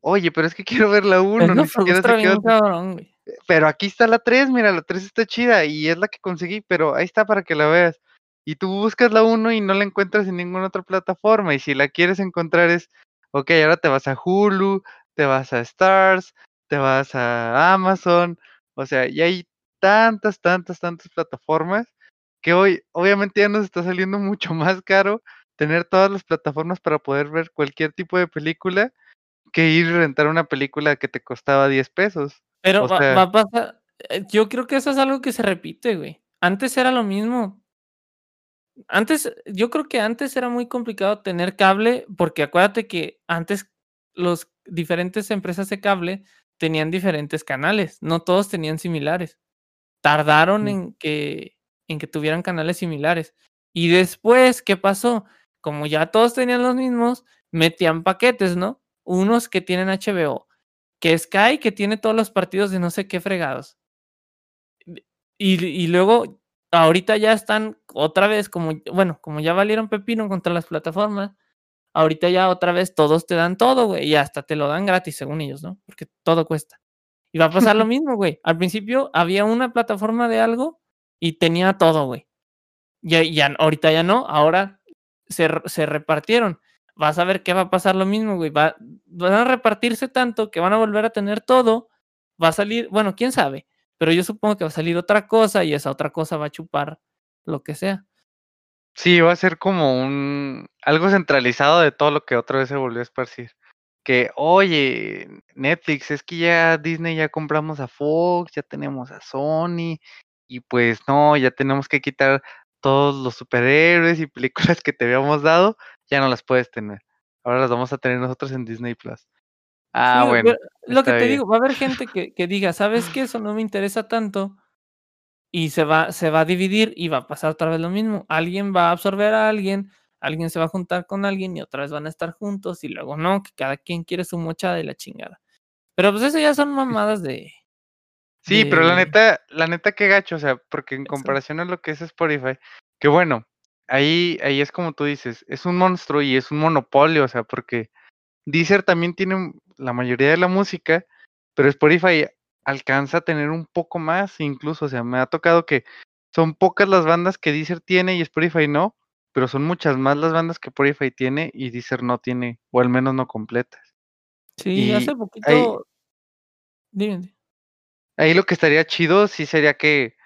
Oye, pero es que quiero ver la 1, Eso ni siquiera frustra sé qué bien onda. cabrón, güey. Pero aquí está la 3, mira, la 3 está chida y es la que conseguí, pero ahí está para que la veas. Y tú buscas la 1 y no la encuentras en ninguna otra plataforma. Y si la quieres encontrar es, ok, ahora te vas a Hulu, te vas a Stars, te vas a Amazon. O sea, y hay tantas, tantas, tantas plataformas que hoy obviamente ya nos está saliendo mucho más caro tener todas las plataformas para poder ver cualquier tipo de película que ir y rentar una película que te costaba 10 pesos. Pero O va, sea, va a pasar. eh, Yo creo que eso es algo que se repite, güey. Antes era lo mismo. Antes, yo creo que antes era muy complicado tener cable, porque acuérdate que antes los diferentes empresas de cable tenían diferentes canales, no todos tenían similares. Tardaron Mm. en que, en que tuvieran canales similares. Y después, ¿qué pasó? Como ya todos tenían los mismos, metían paquetes, ¿no? Unos que tienen HBO, que Sky, que tiene todos los partidos de no sé qué fregados. Y, y luego, ahorita ya están otra vez, como, bueno, como ya valieron pepino contra las plataformas, ahorita ya otra vez todos te dan todo, güey, y hasta te lo dan gratis, según ellos, ¿no? Porque todo cuesta. Y va a pasar lo mismo, güey. Al principio había una plataforma de algo y tenía todo, güey. Ya, ya, ahorita ya no, ahora se, se repartieron. Vas a ver qué va a pasar lo mismo, güey. Va, van a repartirse tanto que van a volver a tener todo. Va a salir, bueno, quién sabe, pero yo supongo que va a salir otra cosa y esa otra cosa va a chupar lo que sea. Sí, va a ser como un algo centralizado de todo lo que otra vez se volvió a esparcir. Que, oye, Netflix, es que ya Disney ya compramos a Fox, ya tenemos a Sony, y pues no, ya tenemos que quitar todos los superhéroes y películas que te habíamos dado, ya no las puedes tener. Ahora las vamos a tener nosotros en Disney Plus. Ah, Sí, bueno, lo que te bien. digo, va a haber gente que, que diga, ¿sabes qué? Eso no me interesa tanto. Y se va, se va a dividir y va a pasar otra vez lo mismo. Alguien va a absorber a alguien, alguien se va a juntar con alguien y otra vez van a estar juntos y luego no, que cada quien quiere su mochada y la chingada. Pero pues eso ya son mamadas de... Sí, pero la neta, la neta que gacho, o sea, porque en comparación a lo que es Spotify, que bueno, ahí, ahí es como tú dices, es un monstruo y es un monopolio, o sea, porque Deezer también tiene la mayoría de la música, pero Spotify alcanza a tener un poco más, incluso, o sea, me ha tocado que son pocas las bandas que Deezer tiene y Spotify no, pero son muchas más las bandas que Spotify tiene y Deezer no tiene, o al menos no completas. Sí, Y hace poquito... Dime. Ahí lo que estaría chido sí sería que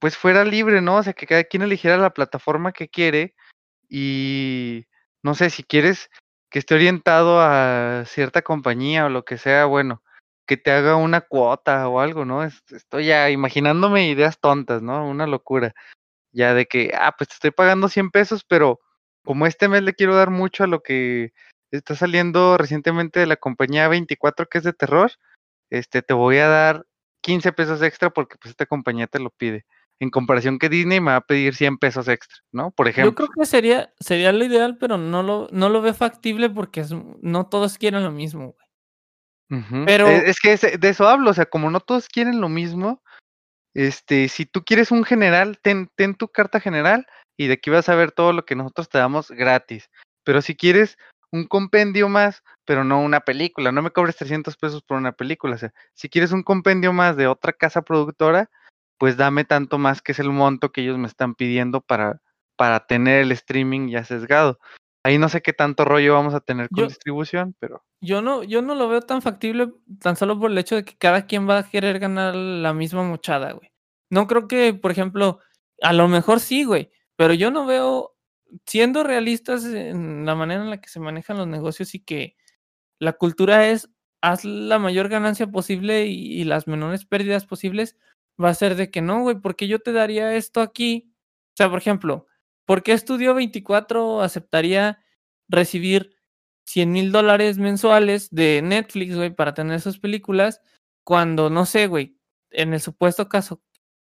pues fuera libre, ¿no? O sea, que cada quien eligiera la plataforma que quiere y no sé, si quieres que esté orientado a cierta compañía o lo que sea, bueno, que te haga una cuota o algo, ¿no? Es- Estoy ya imaginándome ideas tontas, ¿no? Una locura. Ya de que, ah, pues te estoy pagando 100 pesos, pero como este mes le quiero dar mucho a lo que está saliendo recientemente de la compañía 24 que es de terror, este te voy a dar 15 pesos extra porque pues esta compañía te lo pide. En comparación que Disney me va a pedir 100 pesos extra, ¿no? Por ejemplo. Yo creo que sería, sería lo ideal, pero no lo, no lo veo factible porque es, no todos quieren lo mismo, güey. Pero e, es, que de eso hablo, o sea, como no todos quieren lo mismo, este, si tú quieres un general, ten, ten tu carta general y de aquí vas a ver todo lo que nosotros te damos gratis. Pero si quieres un compendio más, pero no una película, no me cobres 300 pesos por una película, o sea, si quieres un compendio más de otra casa productora, pues dame tanto más que es el monto que ellos me están pidiendo para, para tener el streaming ya sesgado. Ahí no sé qué tanto rollo vamos a tener con distribución, pero. Yo no, yo no lo veo tan factible, tan solo por el hecho de que cada quien va a querer ganar la misma mochada, güey. No creo que, por ejemplo, a lo mejor sí, güey, pero yo no veo, siendo realistas en la manera en la que se manejan los negocios y que la cultura es haz la mayor ganancia posible y, las menores pérdidas posibles, va a ser de que no, güey, porque yo te daría esto aquí. O sea, por ejemplo, ¿Por qué Estudio 24 aceptaría recibir 100 mil dólares mensuales de Netflix, güey, para tener esas películas? Cuando, no sé, güey, en el supuesto caso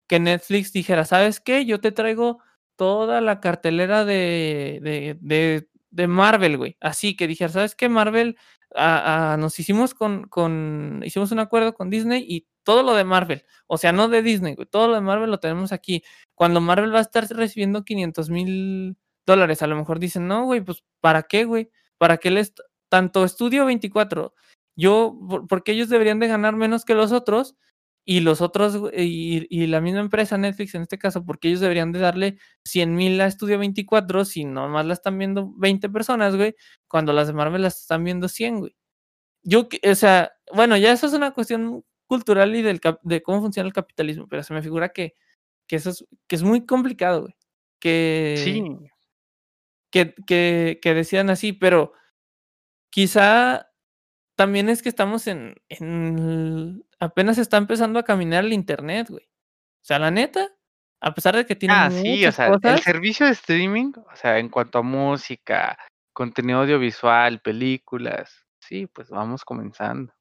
que Netflix dijera, ¿sabes qué? Yo te traigo toda la cartelera de, de, de, Marvel, güey. Así que dijera, ¿sabes qué? Marvel, nos hicimos con, con, hicimos un acuerdo con Disney y todo lo de Marvel, o sea, no de Disney, güey, todo lo de Marvel lo tenemos aquí. Cuando Marvel va a estar recibiendo 500 mil dólares, a lo mejor dicen, no, güey, pues, ¿para qué, güey? ¿Para qué les, tanto Estudio 24, yo, porque ellos deberían de ganar menos que los otros? Y los otros, y, y, la misma empresa, Netflix en este caso, porque ellos deberían de darle 100 mil a Estudio 24 si nomás la están viendo 20 personas, güey, cuando las de Marvel las están viendo 100, güey. Yo, o sea, bueno, ya eso es una cuestión cultural y del, de cómo funciona el capitalismo, pero se me figura que, que eso es, que es muy complicado, güey. Que, sí. que, que, que decían así, pero quizá también es que estamos en, en, apenas está empezando a caminar el internet, güey. O sea, la neta, a pesar de que tiene ah, sí, o sea, el servicio de streaming, o sea, en cuanto a música, contenido audiovisual, películas, sí, pues vamos comenzando.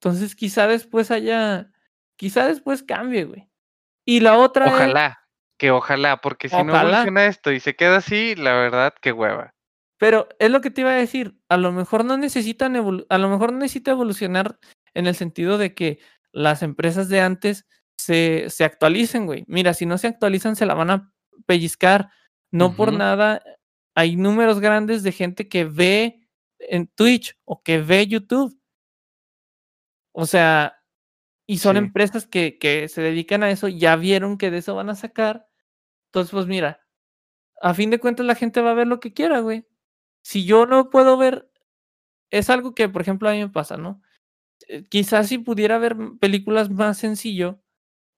Entonces, quizá después haya, quizá después cambie, güey. Y la otra Ojalá, que ojalá, porque si no funciona esto y se queda así, la verdad, qué hueva. Pero es lo que te iba a decir, a lo mejor no necesitan a lo mejor no necesita evolucionar en el sentido de que las empresas de antes se, se actualicen, güey. Mira, si no se actualizan, se la van a pellizcar. No por nada hay números grandes de gente que ve en Twitch o que ve YouTube. O sea, y son empresas que, que se dedican a eso, ya vieron que de eso van a sacar. Entonces, pues mira, a fin de cuentas la gente va a ver lo que quiera, güey. Si yo no puedo ver, es algo que, por ejemplo, a mí me pasa, ¿no? Eh, quizás si pudiera ver películas más sencillo,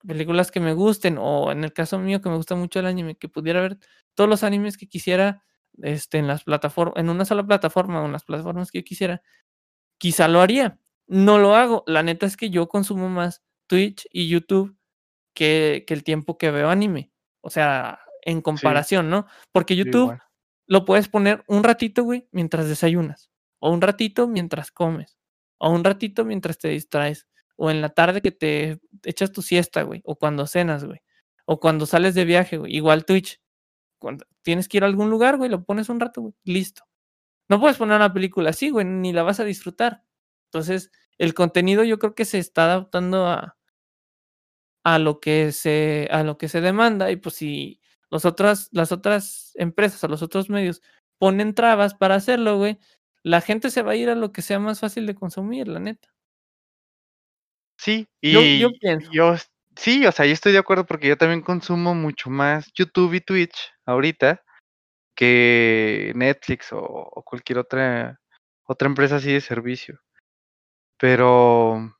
películas que me gusten, o en el caso mío que me gusta mucho el anime, que pudiera ver todos los animes que quisiera este, en las plataformas, en una sola plataforma o en las plataformas que yo quisiera, quizá lo haría no lo hago. La neta es que yo consumo más Twitch y YouTube que, que el tiempo que veo anime. O sea, en comparación, ¿no? Porque YouTube lo puedes poner un ratito, güey, mientras desayunas. O un ratito mientras comes. O un ratito mientras te distraes. O en la tarde que te echas tu siesta, güey. O cuando cenas, güey. O cuando sales de viaje, güey. Igual Twitch. Cuando tienes que ir a algún lugar, güey, lo pones un rato, güey. Listo. No puedes poner una película así, güey, ni la vas a disfrutar. Entonces, el contenido yo creo que se está adaptando a, a lo que se, a lo que se demanda, y pues si los otras, las otras empresas o los otros medios ponen trabas para hacerlo, güey, la gente se va a ir a lo que sea más fácil de consumir, la neta. Sí, y yo, pienso. Yo, sí, o sea, yo estoy de acuerdo porque yo también consumo mucho más YouTube y Twitch ahorita que Netflix o, o cualquier otra otra empresa así de servicio. Pero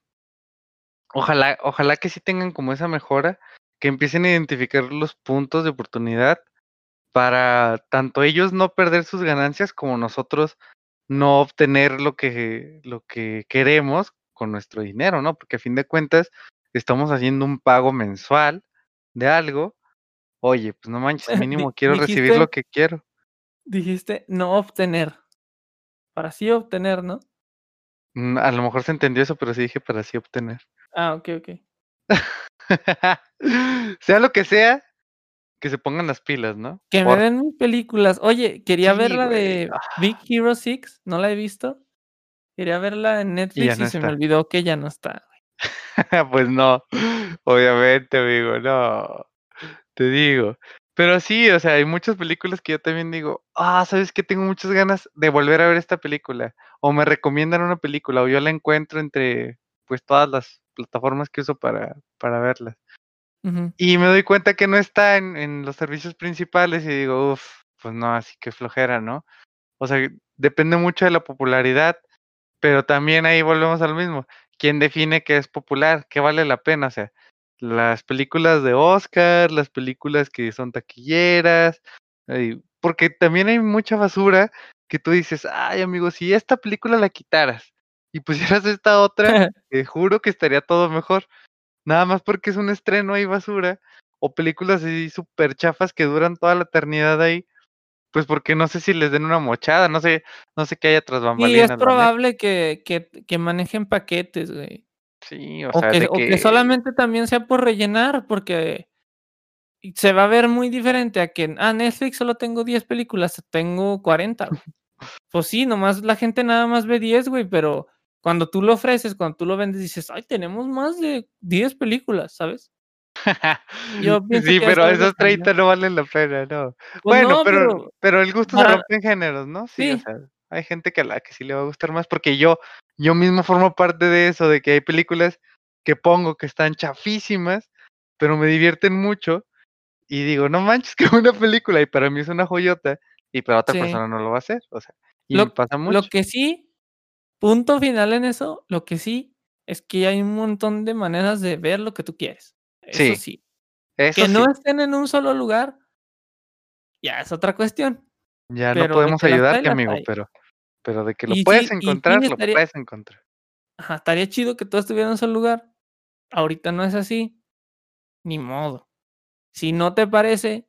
ojalá, ojalá que sí tengan como esa mejora, que empiecen a identificar los puntos de oportunidad para tanto ellos no perder sus ganancias como nosotros no obtener lo que, lo que queremos con nuestro dinero, ¿no? Porque a fin de cuentas estamos haciendo un pago mensual de algo Oye, pues no manches, mínimo quiero recibir lo que quiero. dijiste no obtener. Para sí obtener, ¿no? Mm, a lo mejor se entendió eso, pero sí dije para así obtener. Ah, okey, okey. Sea lo que sea, que se pongan las pilas, ¿no? Que me den mis películas. Oye, quería ver la de Big Ah. Hero 6, no la he visto. Quería verla en Y Netflix no y se me olvidó que ya no está. Pues no, obviamente, amigo, no, te digo. Pero sí, o sea, hay muchas películas que yo también digo: "Ah, ¿sabes qué? Tengo muchas ganas de volver a ver esta película", o me recomiendan una película, o yo la encuentro entre, pues, todas las plataformas que uso para para verlas. Y me doy cuenta que no está en en los servicios principales y digo: "Uf, pues no, así que flojera", ¿no? O sea, depende mucho de la popularidad, pero también ahí volvemos a lo mismo, ¿quién define qué es popular? ¿Qué vale la pena? O sea, las películas de Oscar, las películas que son taquilleras, porque también hay mucha basura que tú dices: "Ay, amigo, si esta película la quitaras y pusieras esta otra, te juro que estaría todo mejor". Nada más porque es un estreno hay basura, o películas así superchafas que duran toda la eternidad ahí, pues, porque no sé si les den una mochada, no sé no sé qué haya es bambalinas, la neta. probable que que que manejen paquetes, güey. Sí, o O sea, que de o que solamente también sea por rellenar, porque y se va a ver muy diferente a que, ah, Netflix solo tengo 10 películas, tengo 40, güey. Pues sí, nomás la gente nada más ve 10, güey, pero cuando tú lo ofreces, cuando tú lo vendes, dices: "Ay, tenemos más de 10 películas", ¿sabes? Yo Sí, que pero esos similar. 30 no valen la pena, no. Pues Bueno, no, pero pero pero el gusto se rompe en géneros, ¿no? Sí, o sea, hay gente que a la que sí le va a gustar más, porque yo yo mismo formo parte de eso, de que hay películas que pongo que están chafísimas, pero me divierten mucho, y digo: "No manches, qué buena película", y para mí es una joyota, y para otra Sí. persona no lo va a ser, o sea, y Lo pasa lo mucho. que sí, punto final en eso, lo que sí es que hay un montón de maneras de ver lo que tú quieres. Eso Sí, sí. eso Que no sí. estén en un solo lugar ya es otra cuestión, Ya no pero podemos ayudarte, amigo, pero pero de que lo Y puedes sí sí encontrar, lo puedes encontrar. Ajá, estaría chido que todo estuviera en un solo lugar. Ahorita no es así, ni modo. Si no te parece,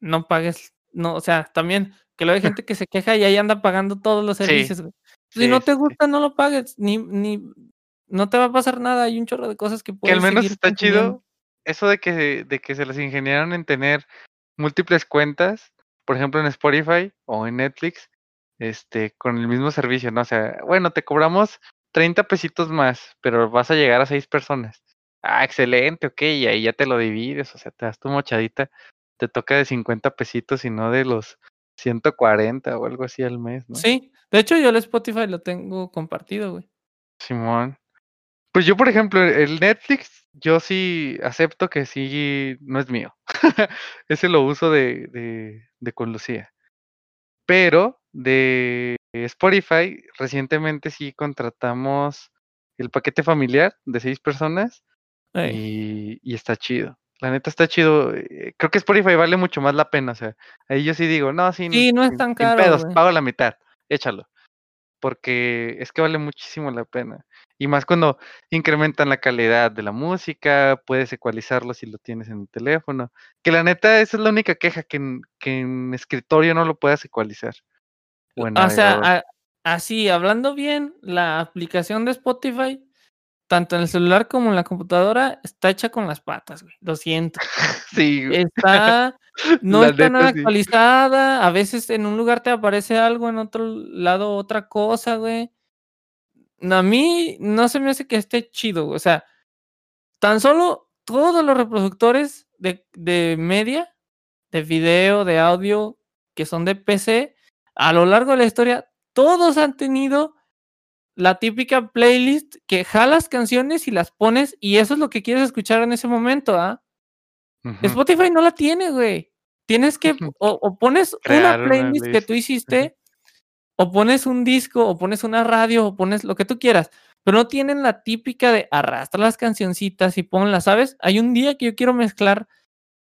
no pagues, no, o sea, también que luego hay gente que se queja y ahí anda pagando todos los Sí, servicios, güey. Si no te gusta, no lo pagues, ni ni no te va a pasar nada, hay un chorro de cosas que Que al puedes menos está chido eso de que de que se las ingeniaron en tener múltiples cuentas, por ejemplo, en Spotify o en Netflix, este, con el mismo servicio, ¿no? O sea, bueno, te cobramos 30 pesitos más, pero vas a llegar a 6 personas. Ah, excelente, okey, y ahí ya te lo divides, o sea, te das tu mochadita, te toca de 50 pesitos y no de los 140 o algo así al mes, ¿no? Sí, de hecho, yo el Spotify lo tengo compartido, güey. Simón. Pues yo, por ejemplo, el Netflix, yo sí acepto que sí no es mío. Ese lo uso de de de con Lucía. Pero de Spotify, recientemente sí contratamos el paquete familiar de 6 personas y y está chido. La neta está chido, eh, creo que Spotify vale mucho más la pena, o sea, ahí yo sí digo: "No, sin Sí, no es tan caro, pedos, pago la mitad, échalo". Porque es que vale muchísimo la pena. Y más cuando incrementan la calidad de la música, puedes ecualizarlo si lo tienes en el teléfono. Que la neta, esa es la única queja, que en que en escritorio no lo puedas ecualizar, o en O sea, a así, hablando bien, la aplicación de Spotify, tanto en el celular como en la computadora, está hecha con las patas, güey, lo siento. Sí, güey. Está no La está neta, nada sí. actualizada, a veces en un lugar te aparece algo, en otro lado otra cosa, güey. No, a mí no se me hace que esté chido, o sea, tan solo todos los reproductores de de media, de video, de audio, que son de PC, a lo largo de la historia, todos han tenido la típica playlist que jalas canciones y las pones, y eso es lo que quieres escuchar en ese momento, ¿ah? Spotify no la tiene, güey. Tienes que o o pones una Crear una playlist que tú hiciste, o pones un disco, o pones una radio, o pones lo que tú quieras, pero no tienen la típica de arrastra las cancioncitas y ponlas, ¿sabes? Hay un día que yo quiero mezclar,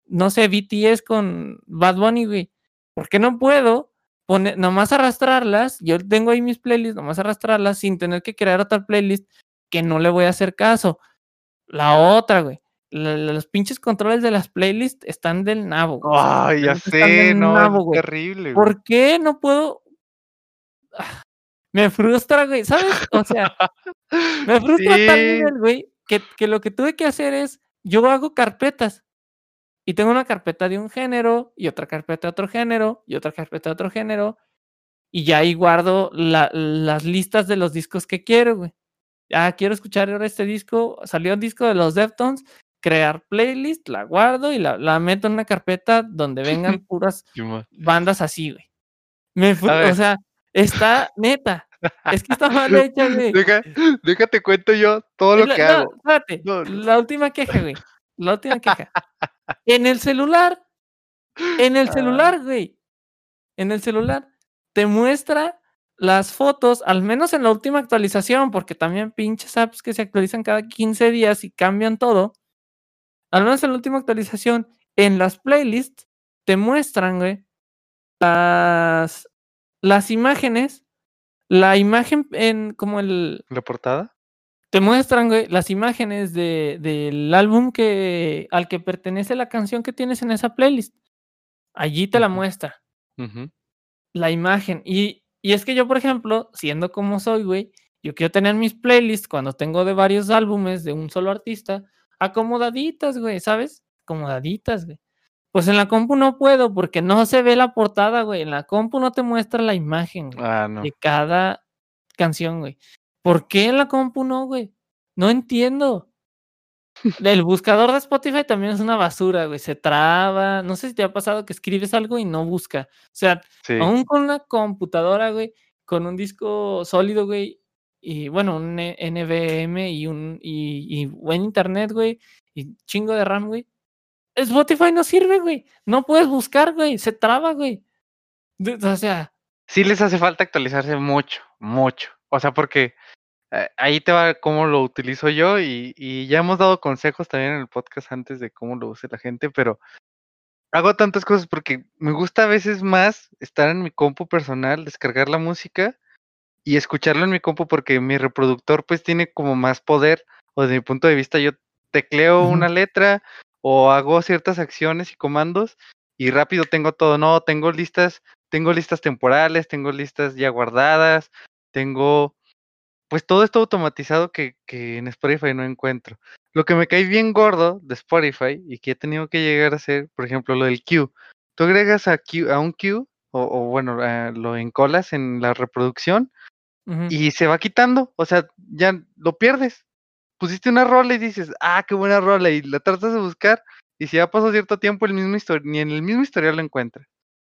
no sé, BTS con Bad Bunny, güey, ¿por qué no puedo pone nomás arrastrarlas? Yo tengo ahí mis playlists, nomás arrastrarlas sin tener que crear otra playlist que no le voy a hacer caso. La otra, güey, la- la- los pinches controles de las playlists están del nabo. güey, Ay, ya sé, no, nabo, es güey. terrible, güey. ¿Por qué no puedo? Ah, Me frustra, güey, ¿sabes? O sea, me frustra a tal Sí. nivel, güey, que, que lo que tuve que hacer es, yo hago carpetas. Y tengo una carpeta de un género, y otra carpeta de otro género, y otra carpeta de otro género. Y ya ahí guardo la- las listas de los discos que quiero, güey. Ah, quiero escuchar ahora este disco. Salió un disco de los Deftones. Crear playlist, la guardo y la, la meto en una carpeta donde vengan puras bandas así, güey. Me ver. o sea, está neta. Es que está mal hecha, güey. Deja, déjate cuento yo todo lo que no, hago. espérate, no. La última queja, güey. La última queja. En el celular. En el Ah. celular, güey. En el celular. Te muestra las fotos, al menos en la última actualización, porque también pinches apps que se actualizan cada 15 días y cambian todo. Al menos en la última actualización, en las playlists, te muestran, güey, las, las imágenes. La imagen en como el, ¿La portada? Te muestran, güey, las imágenes de, del álbum que, al que pertenece la canción que tienes en esa playlist. Allí te la muestra, la imagen. Y, y es que yo, por ejemplo, siendo como soy, güey, yo quiero tener mis playlists cuando tengo de varios álbumes de un solo artista, acomodaditas, güey, ¿sabes? Acomodaditas, güey. Pues en la compu no puedo porque no se ve la portada, güey. En la compu no te muestra la imagen, güey Ah, no. de cada canción, güey. ¿Por qué en la compu no, güey? No entiendo. El buscador de Spotify también es una basura, güey. Se traba. No sé si te ha pasado que escribes algo y no busca. O sea, Sí. aún con una computadora, güey, con un disco sólido, güey, y bueno, un N- NVMe y un y, y buen internet, güey, y chingo de RAM, güey. Spotify no sirve, güey. No puedes buscar, güey. Se traba, güey. O sea, Sí les hace falta actualizarse mucho, mucho. O sea, porque eh, ahí te va cómo lo utilizo yo y, y ya hemos dado consejos también en el podcast antes de cómo lo use la gente, pero hago tantas cosas porque me gusta a veces más estar en mi compu personal, descargar la música y escucharlo en mi compu porque mi reproductor pues tiene como más poder o desde mi punto de vista yo tecleo una letra o hago ciertas acciones y comandos y rápido tengo todo, no, tengo listas, tengo listas temporales, tengo listas ya guardadas, tengo pues todo esto automatizado que, que en Spotify no encuentro. Lo que me cae bien gordo de Spotify y que he tenido que llegar a hacer, por ejemplo, lo del queue. Tú agregas a, queue- a un queue o, o bueno, a- lo encolas en la reproducción y se va quitando, o sea, ya lo pierdes. Pusiste una rola y dices, ah, qué buena rola, y la tratas de buscar, y si ya pasó cierto tiempo, el mismo ni en el mismo historial lo encuentras.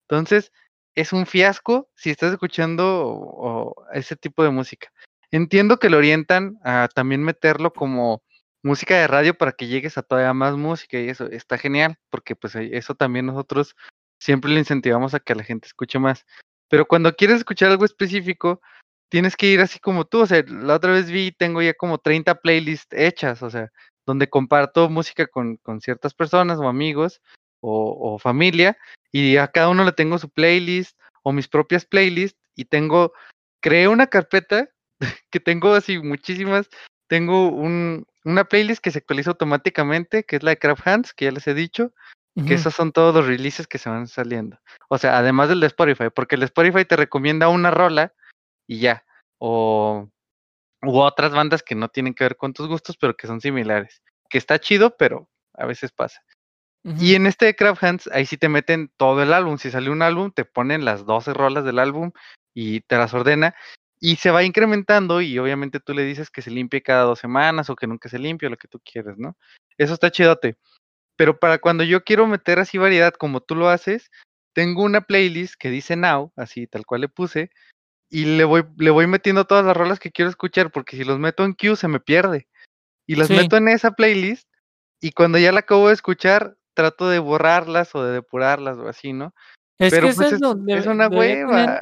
Entonces, es un fiasco si estás escuchando ese tipo de música. Entiendo que lo orientan a también meterlo como música de radio para que llegues a todavía más música y eso está genial, porque pues eso también nosotros siempre le incentivamos a que la gente escuche más. Pero cuando quieres escuchar algo específico, tienes que ir así como tú, o sea, la otra vez vi, tengo ya como 30 playlists hechas, o sea, donde comparto música con, con ciertas personas o amigos o, o familia, y a cada uno le tengo su playlist o mis propias playlists, y tengo, creé una carpeta que tengo así muchísimas, tengo un, una playlist que se actualiza automáticamente, que es la de Craft Hands, que ya les he dicho, que esos son todos los releases que se van saliendo. O sea, además del de Spotify, porque el Spotify te recomienda una rola y ya. O u otras bandas que no tienen que ver con tus gustos, pero que son similares. Que está chido, pero a veces pasa. Y en este de Craft Hands, ahí sí te meten todo el álbum. Si salió un álbum, te ponen las 12 rolas del álbum y te las ordena. Y se va incrementando y obviamente tú le dices que se limpie cada dos semanas o que nunca se limpie lo que tú quieres, ¿no? Eso está chidote. Pero para cuando yo quiero meter así variedad como tú lo haces, tengo una playlist que dice Now, así tal cual le puse, y le voy, le voy metiendo todas las rolas que quiero escuchar, porque si los meto en queue se me pierde. Y las Sí. meto en esa playlist, y cuando ya la acabo de escuchar, trato de borrarlas o de depurarlas o así, ¿no? Es Pero que pues es es, lo es debe una hueva.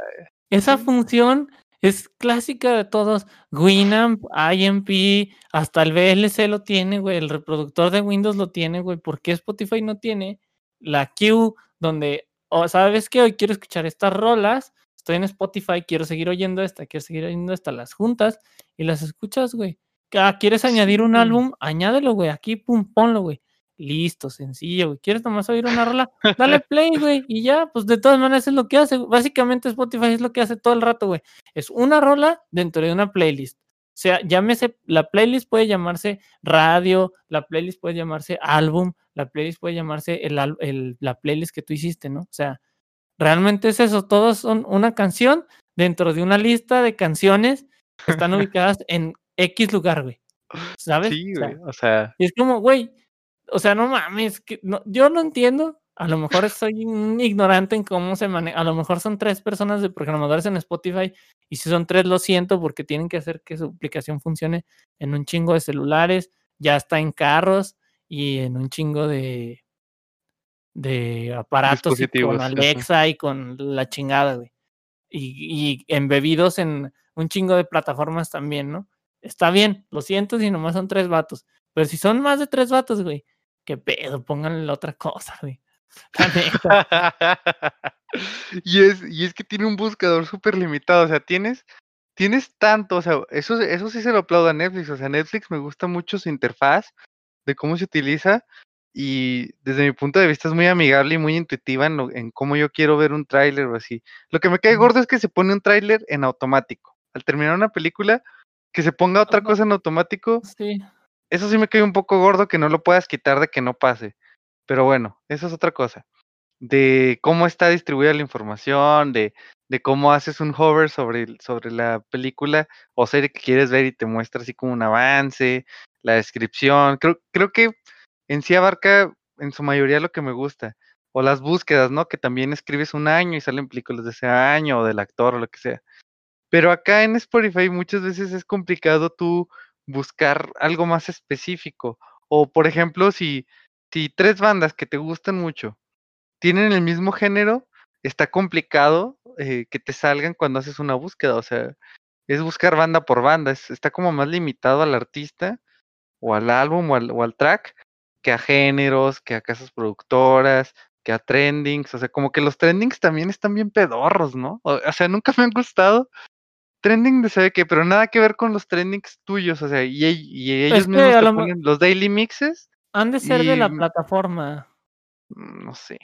esa función es clásica de todos. Winamp, IMP, hasta el VLC lo tiene, güey, el reproductor de Windows lo tiene, güey. ¿Por qué Spotify no tiene la queue donde, o sabes qué, hoy quiero escuchar estas rolas, estoy en Spotify, quiero seguir oyendo esta, quiero seguir oyendo esta, las juntas y las escuchas, güey. Ah, ¿Quieres añadir un álbum? Añádelo, güey, aquí, pum, ponlo, güey. Listo, sencillo, güey. ¿Quieres nomás oír una rola? Dale play, güey. Y ya, pues de todas maneras es lo que hace. Básicamente Spotify es lo que hace todo el rato, güey. Es una rola dentro de una playlist. O sea, llámese, la playlist puede llamarse radio, la playlist puede llamarse álbum, la playlist puede llamarse el, el, la playlist que tú hiciste, ¿no? O sea, realmente es eso. Todos son una canción dentro de una lista de canciones que están ubicadas en X lugar, güey. ¿Sabes? Sí, güey. O sea. Y es como, güey, o sea, no mames, que no, yo no entiendo. A lo mejor soy un ignorante en cómo se maneja. A lo mejor son tres personas de programadores en Spotify. Y si son tres, lo siento, porque tienen que hacer que su aplicación funcione en un chingo de celulares. Ya está en carros y en un chingo de, de aparatos y con Alexa y con la chingada, güey. Y, y embebidos en un chingo de plataformas también, ¿no? Está bien, lo siento si nomás son tres vatos. Pero si son más de tres vatos, güey, qué pedo, pónganle otra cosa, güey. y, es, y es que tiene un buscador súper limitado, o sea, tienes, tienes tanto, o sea, eso, eso sí se lo aplaudo a Netflix, o sea, Netflix me gusta mucho su interfaz, de cómo se utiliza, y desde mi punto de vista es muy amigable y muy intuitiva en, en cómo yo quiero ver un tráiler o así. Lo que me cae gordo es que se pone un tráiler en automático. Al terminar una película, que se ponga otra cosa en automático. Sí. Eso sí me cae un poco gordo que no lo puedas quitar de que no pase. Pero bueno, eso es otra cosa. De cómo está distribuida la información, de, de cómo haces un hover sobre, sobre la película o serie que quieres ver y te muestra así como un avance, la descripción. Creo, creo que en sí abarca en su mayoría lo que me gusta. O las búsquedas, ¿no? Que también escribes un año y salen películas de ese año o del actor o lo que sea. Pero acá en Spotify muchas veces es complicado tú buscar algo más específico. O por ejemplo, si, si tres bandas que te gustan mucho tienen el mismo género, está complicado eh, que te salgan cuando haces una búsqueda. O sea, es buscar banda por banda. está como más limitado al artista o al álbum o al, o al track que a géneros, que a casas productoras, que a trendings. O sea, como que los trendings también están bien pedorros, ¿no? O, o sea, nunca me han gustado trending de sabe qué, pero nada que ver con los trendings tuyos, o sea, y, ellos mismos te ponen los daily mixes. Han de ser de la plataforma. Mm, no sé.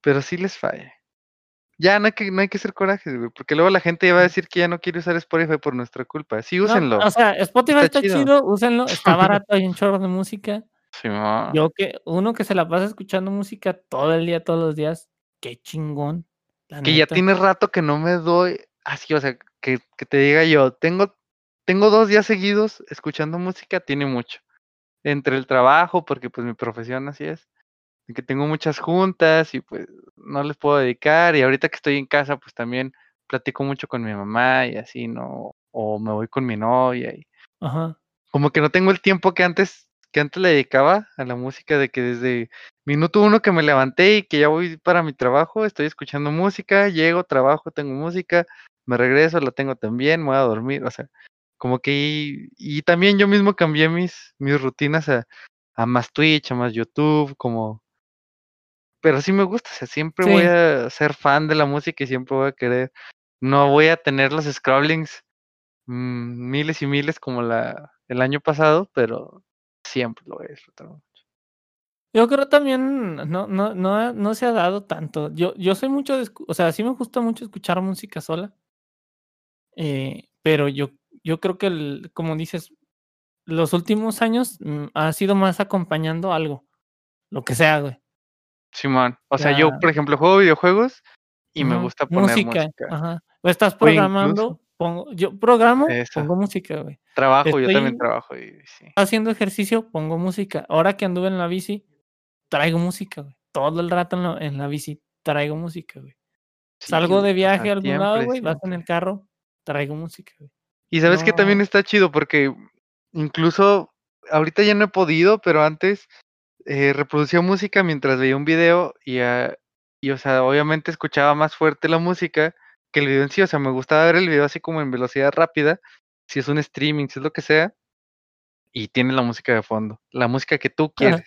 Pero sí les falla. Ya no hay que, no hay que hacer corajes, güey, porque luego la gente ya va a decir que ya no quiere usar Spotify por nuestra culpa. Sí, úsenlo. o sea, Spotify está, chido. úsenlo, está barato, hay un chorro de música. Sí, no. Yo que, uno que se la pasa escuchando música todo el día, todos los días, qué chingón. que ya tiene rato que no me doy así, o sea, que, que, te diga yo, tengo, tengo dos días seguidos escuchando música, tiene mucho. Entre el trabajo, porque pues mi profesión así es, que tengo muchas juntas y pues no les puedo dedicar, y ahorita que estoy en casa, pues también platico mucho con mi mamá y así, ¿no? O me voy con mi novia y Ajá. como que no tengo el tiempo que antes que antes le dedicaba a la música, de que desde minuto uno que me levanté y que ya voy para mi trabajo, estoy escuchando música, llego, trabajo, tengo música, me regreso, la tengo también, me voy a dormir, o sea, como que y, también yo mismo cambié mis, mis rutinas a, a, más Twitch, a más YouTube, como pero sí me gusta, o sea, siempre voy a ser fan de la música y siempre voy a querer, no voy a tener los scrollings mmm, miles y miles como la el año pasado, pero siempre lo voy a disfrutar mucho. Yo creo también no, no, no, no se ha dado tanto. Yo, yo soy mucho de, o sea, sí me gusta mucho escuchar música sola. Eh, pero yo, yo creo que, el, como dices, los últimos años mm, ha sido más acompañando algo, lo que sea, güey. Simón, o sea, yo, por ejemplo, juego videojuegos y me gusta poner música. Ajá. O estás programando, pongo, yo programo, pongo música, güey. Trabajo, yo también trabajo. Y, sí. Haciendo ejercicio, pongo música. Ahora que anduve en la bici, traigo música, güey. Todo el rato en la, en la bici, traigo música, güey. Salgo de viaje a algún lado, güey, vas en el carro, traigo música, güey. Y sabes que también está chido porque incluso ahorita ya no he podido, pero antes eh, reproducía música mientras veía un video y, uh, y, o sea, obviamente escuchaba más fuerte la música que el video en sí. O sea, me gustaba ver el video así como en velocidad rápida, si es un streaming, si es lo que sea, y tiene la música de fondo, la música que tú quieres.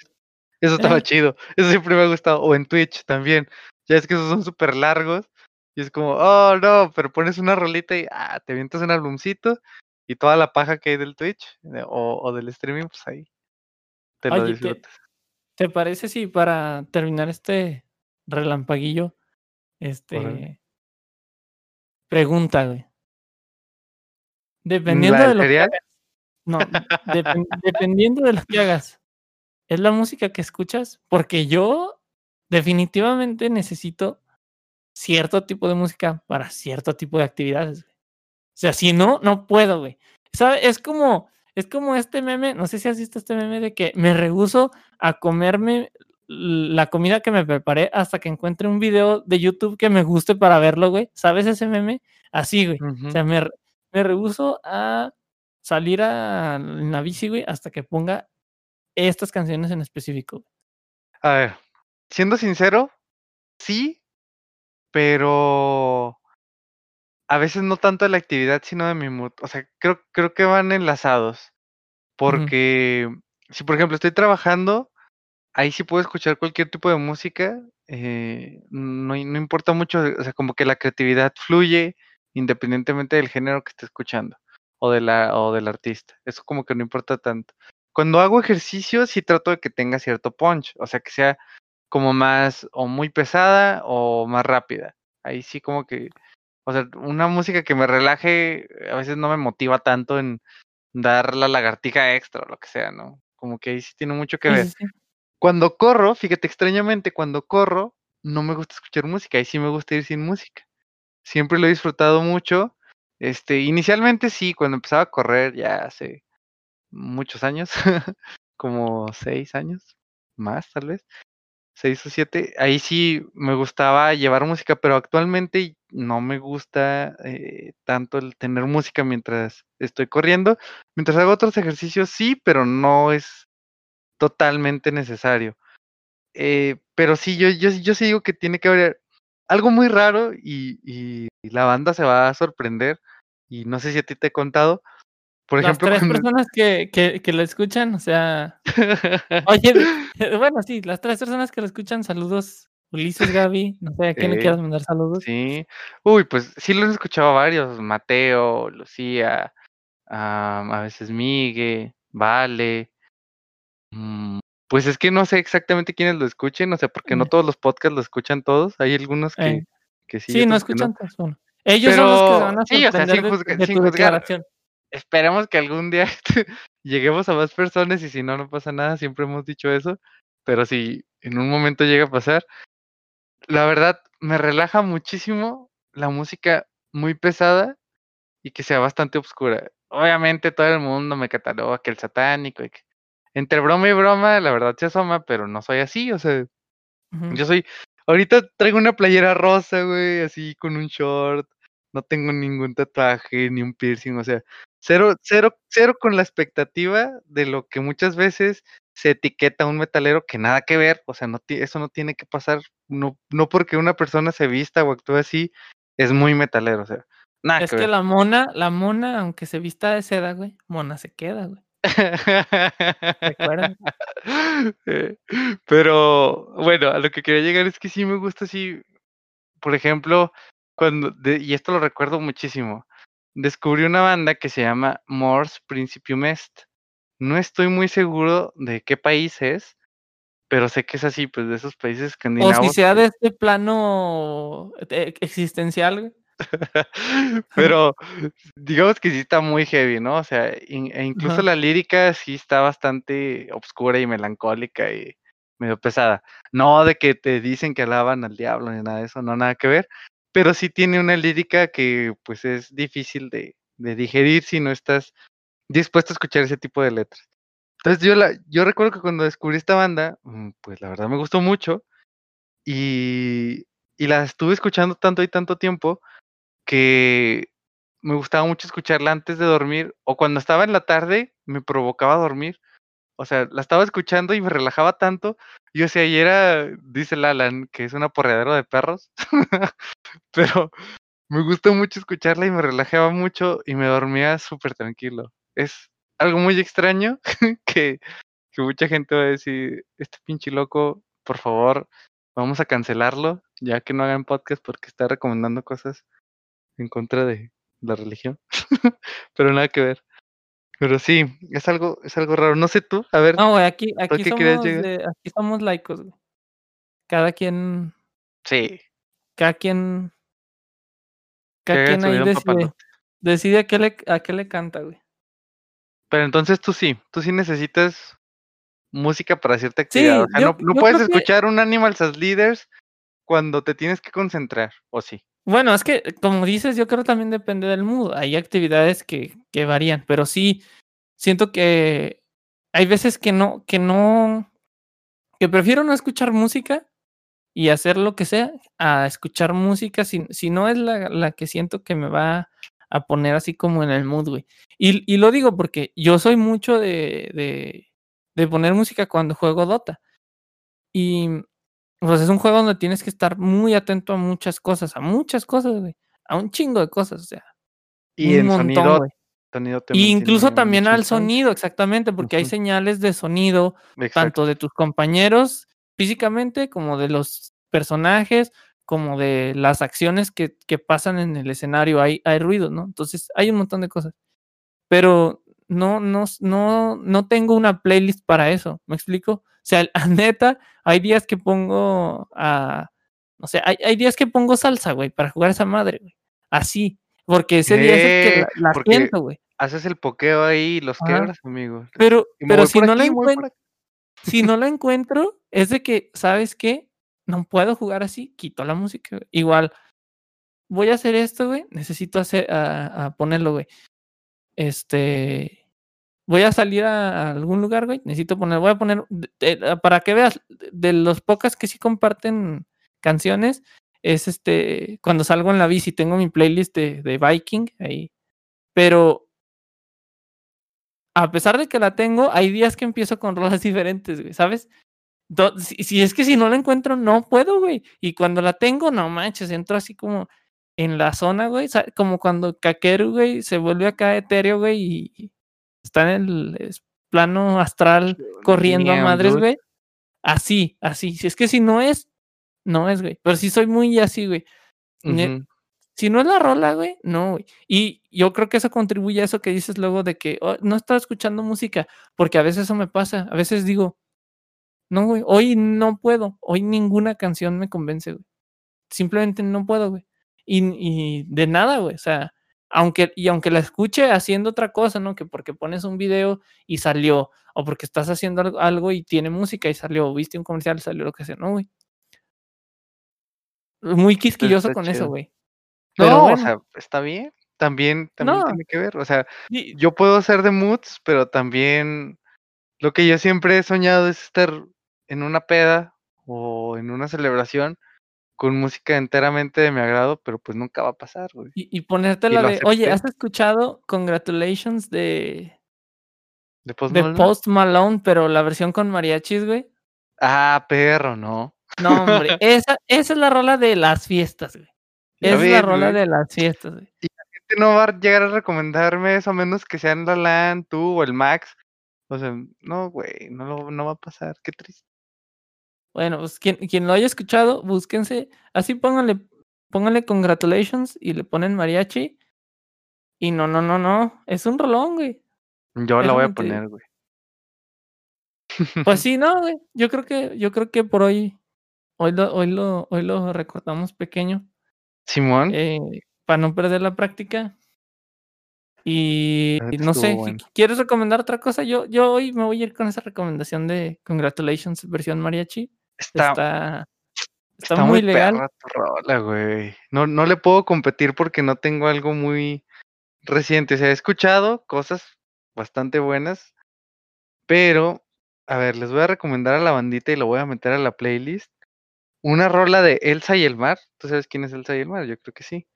Eso estaba chido. Eso siempre me ha gustado. O en Twitch también. Ya es que esos son súper largos y es como, oh no, pero pones una rolita y ah, te avientas un albumcito y toda la paja que hay del Twitch o, o del streaming, pues ahí te lo disfrutas. ¿Te parece si para terminar este relampaguillo, este pregunta, güey? Dependiendo ¿La de lo que hagas no, depen dependiendo de lo que hagas, ¿es la música que escuchas? Porque yo definitivamente necesito cierto tipo de música para cierto tipo de actividades, güey. O sea, si no, no puedo, güey. ¿Sabe? Es como es como este meme, no sé si has visto este meme de que me rehúso a comerme la comida que me preparé hasta que encuentre un video de YouTube que me guste para verlo, güey, ¿sabes ese meme? Así, güey. O sea, me me rehúso a salir a la bici, güey, hasta que ponga estas canciones en específico. A ver, siendo sincero, sí, pero a veces no tanto de la actividad, sino de mi mood. O sea, creo creo que van enlazados, porque si, por ejemplo, estoy trabajando, ahí sí puedo escuchar cualquier tipo de música, eh, no no importa mucho, o sea, como que la creatividad fluye independientemente del género que esté escuchando, o de la o del artista. Eso como que no importa tanto. Cuando hago ejercicio, sí trato de que tenga cierto punch, o sea, que sea como más o muy pesada o más rápida. Ahí sí como que, o sea, una música que me relaje, a veces no me motiva tanto en dar la lagartija extra o lo que sea, ¿no? Como que ahí sí tiene mucho que ver. sí, sí. Cuando corro, fíjate, extrañamente, cuando corro, no me gusta escuchar música, ahí sí me gusta ir sin música. Siempre lo he disfrutado mucho. Este, inicialmente sí, cuando empezaba a correr ya hace muchos años, como 6 años, más tal vez, 6 o 7, ahí sí me gustaba llevar música, pero actualmente no me gusta, eh, tanto el tener música mientras estoy corriendo. Mientras hago otros ejercicios, sí, pero no es totalmente necesario. Eh, pero sí, yo yo yo sí digo que tiene que haber algo muy raro y y la banda se va a sorprender, y no sé si a ti te he contado, por Las ejemplo, 3 cuando personas que que que lo escuchan, o sea, oye, bueno, sí, las 3 personas que lo escuchan, saludos, Ulises, Gaby, no sé, ¿a quién le quieras mandar saludos? sí. Uy, pues sí lo he escuchado a varios, Mateo, Lucía, a veces Migue, Vale. Mm, pues es que no sé exactamente quiénes lo escuchen, o sea, porque no Eh. todos los podcasts lo escuchan todos, hay algunos Eh, que que sí sí, no que no. escuchan todos, bueno, ellos son los que se van a sí, o sea, sorprender sin de juzga de sin tu juzgar, declaración. Esperemos que algún día lleguemos a más personas y si no, no pasa nada, siempre hemos dicho eso, pero si en un momento llega a pasar la verdad, me relaja muchísimo la música muy pesada y que sea bastante obscura. Obviamente, todo el mundo me cataloga que el satánico y que entre broma y broma, la verdad se asoma, pero no soy así, o sea, yo soy ahorita traigo una playera rosa, güey, así con un short, no tengo ningún tatuaje, ni un piercing, o sea, cero cero cero con la expectativa de lo que muchas veces se etiqueta a un metalero que nada que ver, o sea, no eso no tiene que pasar, no no porque una persona se vista o actúe así, es muy metalero, o sea, nada Es que que ver. la mona la mona, aunque se vista de seda, güey, mona se queda, güey. Recuerda. Eh, pero bueno, a lo que quería llegar es que sí me gusta así, por ejemplo, cuando de y esto lo recuerdo muchísimo, descubrí una banda que se llama Mors Principium Est. No estoy muy seguro de qué país es, pero sé que es así, pues, de esos países O si escandinavos sea de este plano e existencial. Pero digamos que sí está muy heavy, ¿no? O sea, in e incluso Ajá. la lírica sí está bastante obscura y melancólica y medio pesada. No de que te dicen que alaban al diablo ni nada de eso, no, nada que ver, pero sí tiene una lírica que, pues, es difícil de de digerir si no estás dispuesto a escuchar ese tipo de letras. Entonces, yo la yo recuerdo que cuando descubrí esta banda, mm, pues, la verdad me gustó mucho, y y la estuve escuchando tanto y tanto tiempo que me gustaba mucho escucharla antes de dormir, o cuando estaba en la tarde, me provocaba dormir. O sea, la estaba escuchando y me relajaba tanto, yo decía: "Y era", dice el Alan, que es un aporreadero de perros, pero me gusta mucho escucharla y me relajaba mucho y me dormía supertranquilo. Es algo muy extraño que que mucha gente va a decir: "Este pinche loco, por favor, vamos a cancelarlo, ya que no hagan podcast porque está recomendando cosas en contra de la religión", pero nada que ver. Pero sí, es algo es algo raro. No sé tú, a ver, No, güey, aquí ¿tú a aquí somos de aquí somos laicos, güey. Cada quien Sí, cada quien cada quien ahí decide decide a qué le a qué le canta, güey. Pero entonces tú sí, tú sí necesitas música para cierta actividad. O sea, yo no no yo puedes que escuchar un Animals as Leaders cuando te tienes que concentrar, ¿o sí? Bueno, es que, como dices, yo creo también depende del mood. Hay actividades que que varían, pero sí siento que hay veces que no que no que prefiero no escuchar música y hacer lo que sea, a escuchar música si si no es la la que siento que me va a poner así como en el mood, güey. Y y lo digo porque yo soy mucho de de de poner música cuando juego Dota. Y, pues, es un juego donde tienes que estar muy atento a muchas cosas, a muchas cosas, güey, a un chingo de cosas, o sea, Y un en montón, sonido güey. sonido Y incluso también al sonido, exactamente, porque hay señales de sonido, Exacto. tanto de tus compañeros físicamente, como de los personajes, como de las acciones que que pasan en el escenario, hay hay ruidos, ¿no? Entonces, hay un montón de cosas. Pero no no no no tengo una playlist para eso, ¿me explico? O sea, neta, hay días que pongo, ah, no sé, hay hay días que pongo salsa, güey, para jugar a esa madre, güey, así, porque ese día es el que Eh, la la siento, güey. haces el pokeo ahí y los quebras, amigo. Pero pero si no la aquí, me voy encuent por acá. si no la encuentro, es de que, ¿sabes qué? No puedo jugar así, quito la música, güey. Igual, voy a hacer esto, güey, necesito hacer a a ponerlo, güey. Este, voy a salir a algún lugar, güey, necesito poner voy a poner eh, para que veas, de los pocas que sí comparten canciones, es, este, cuando salgo en la bici, tengo mi playlist de de Viking ahí, pero a pesar de que la tengo, hay días que empiezo con rolas diferentes, güey, ¿sabes? Si es que si no la encuentro, no puedo, güey. Y cuando la tengo, no manches, entro así como en la zona, güey, como cuando Kakeru, güey, se vuelve acá etéreo, güey, y está en el plano astral corriendo a madres, güey. Así, así. Si es que si no es, no es, güey. Pero sí soy muy así, güey. Si no es la rola, güey, no, güey. Y yo creo que eso contribuye a eso que dices luego de que: "Oh, no estaba escuchando música", porque a veces eso me pasa. A veces digo: "No, güey, hoy no puedo, hoy ninguna canción me convence, güey". Simplemente no puedo, güey. Y y de nada, güey, o sea, aunque y aunque la escuche haciendo otra cosa, ¿no? Que porque pones un video y salió, o porque estás haciendo algo y tiene música y salió, o viste un comercial y salió, lo que sea, no, güey. Muy quisquilloso está con eso, güey. Pero No, o sea, está bien. También también No. tiene que ver, o sea, yo puedo ser de moods, pero también lo que yo siempre he soñado es estar en una peda o en una celebración con música enteramente de mi agrado, pero, pues, nunca va a pasar, güey. y y ponerte Y de: "Oye. ¿has escuchado Congratulations de" ¿De Post de Malone? Post Malone, pero la versión con mariachis, güey? Ah, perro, no. No, hombre, esa esa es la rola de las fiestas, güey. Es la rola güey. de las fiestas, güey. Y la gente no va a llegar a recomendarme eso, a menos que sean la LAN, tú o el Max. O sea, no, güey, no lo no va a pasar, qué triste. Bueno, pues, quien quien lo haya escuchado, búsquense, así pónganle pónganle Congratulations y le ponen mariachi. Y no, no, no, no, es un rolón, güey. Yo la voy a poner, güey. Pues sí, no, güey. Yo creo que yo creo que por hoy hoy lo hoy lo hoy lo recortamos pequeño. ¿Simón? Eh, para no perder la práctica. Y neta no sé, ¿qui bueno. quieres recomendar otra cosa? Yo yo hoy me voy a ir con esa recomendación de Congratulations versión mariachi. Está Está está está muy muy legal. perra tu rola, güey. No no le puedo competir porque no tengo algo muy reciente. O sea, he escuchado cosas bastante buenas, pero, a ver, les voy a recomendar a la bandita y lo voy a meter a la playlist. Una rola de Elsa y el mar, ¿tú sabes quién es Elsa y el mar? Yo creo que sí.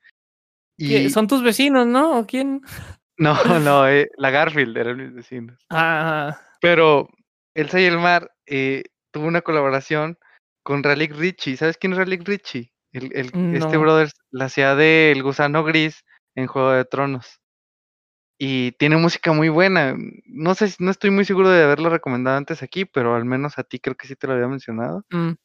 ¿Son tus vecinos, no? ¿O quién? no, no, eh, la Garfield eran mis vecinos. Ah. Pero Elsa y el mar, eh, tuvo una colaboración con Raleigh Richie, ¿sabes quién es Raleigh Richie? El el este brother la hacía del Gusano Gris en Juego de Tronos. Y tiene música muy buena. No sé no estoy muy seguro de haberlo recomendado antes aquí, pero al menos a ti creo que sí te lo había mencionado. Mm.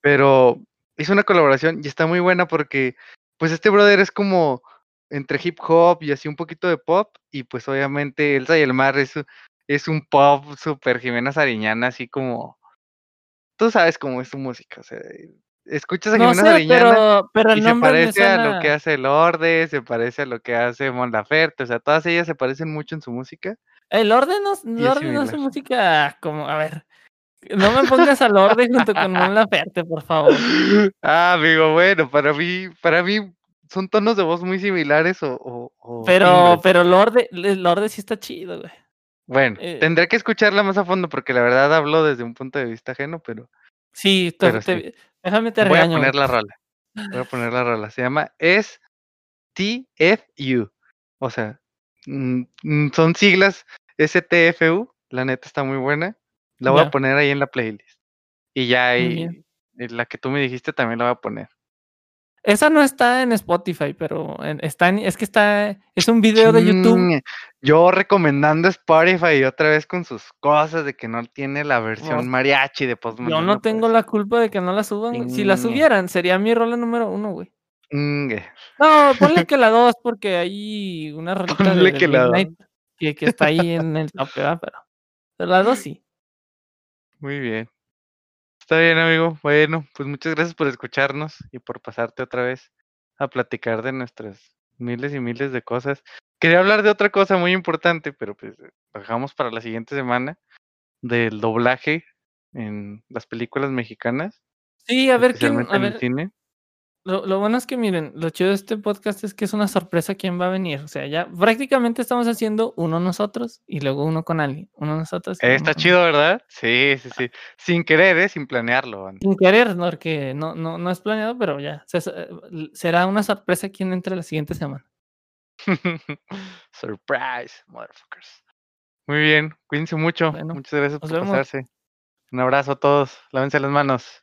Pero hizo una colaboración y está muy buena porque, pues, este brother es como entre hip hop y así un poquito de pop, y pues obviamente Elsa y el mar es, es un pop super Jimena Sariñana, así como, tú sabes cómo es su música, o sea, escuchas a No Jimena sé, Sariñana pero, pero y se parece a lo que hace Lorde, se parece a lo que hace Mon Laferte, o sea, todas ellas se parecen mucho en su música El orden no, orden no hace música como, a ver, no me pongas al orden junto con Mon Laferte, por favor. Ah, amigo, bueno, para mí, para mí son tonos de voz muy similares o, o, o Pero, pero Lorde, Lorde sí está chido, güey. Bueno, Eh, tendré que escucharla más a fondo porque la verdad hablo desde un punto de vista ajeno, pero sí, te, pero sí. te- déjame te voy a poner la rola. Voy a poner la rola. Se llama STFU. O sea, son siglas STFU. La neta está muy buena. La voy a poner ahí en la playlist. Y ya ahí, la que tú me dijiste también la voy a poner. Esa no está en Spotify, pero en- está en- es que está, es un video de YouTube. Yo recomendando Spotify y otra vez con sus cosas de que no tiene la versión mariachi de Post Yo no tengo la culpa de que no la suban. Si la subieran, sería mi rola número uno, güey. Chingue. No, ponle que la dos, porque hay una rolita de, que la dos. Midnight que, que está ahí en el top, ¿verdad? Pero, pero la dos sí. Muy bien. Está bien, amigo. Bueno, pues muchas gracias por escucharnos y por pasarte otra vez a platicar de nuestras miles y miles de cosas. Quería hablar de otra cosa muy importante, pero pues dejamos para la siguiente semana del doblaje en las películas mexicanas, Sí, a ver quién, a ver, cine. Lo, lo bueno es que miren, lo chido de este podcast es que es una sorpresa quién va a venir. O sea, ya prácticamente estamos haciendo uno nosotros y luego uno con alguien. Uno nosotros. Eh, está chido, ¿verdad? Sí, sí, sí. Sin querer, ¿eh? Sin planearlo. Sin querer, no, porque no, no, no es planeado, pero ya. se- se- será una sorpresa quién entre la siguiente semana. Surprise, motherfuckers. Muy bien, cuídense mucho. Bueno, Muchas gracias por vemos. pasarse. Un abrazo a todos. Lávense las manos.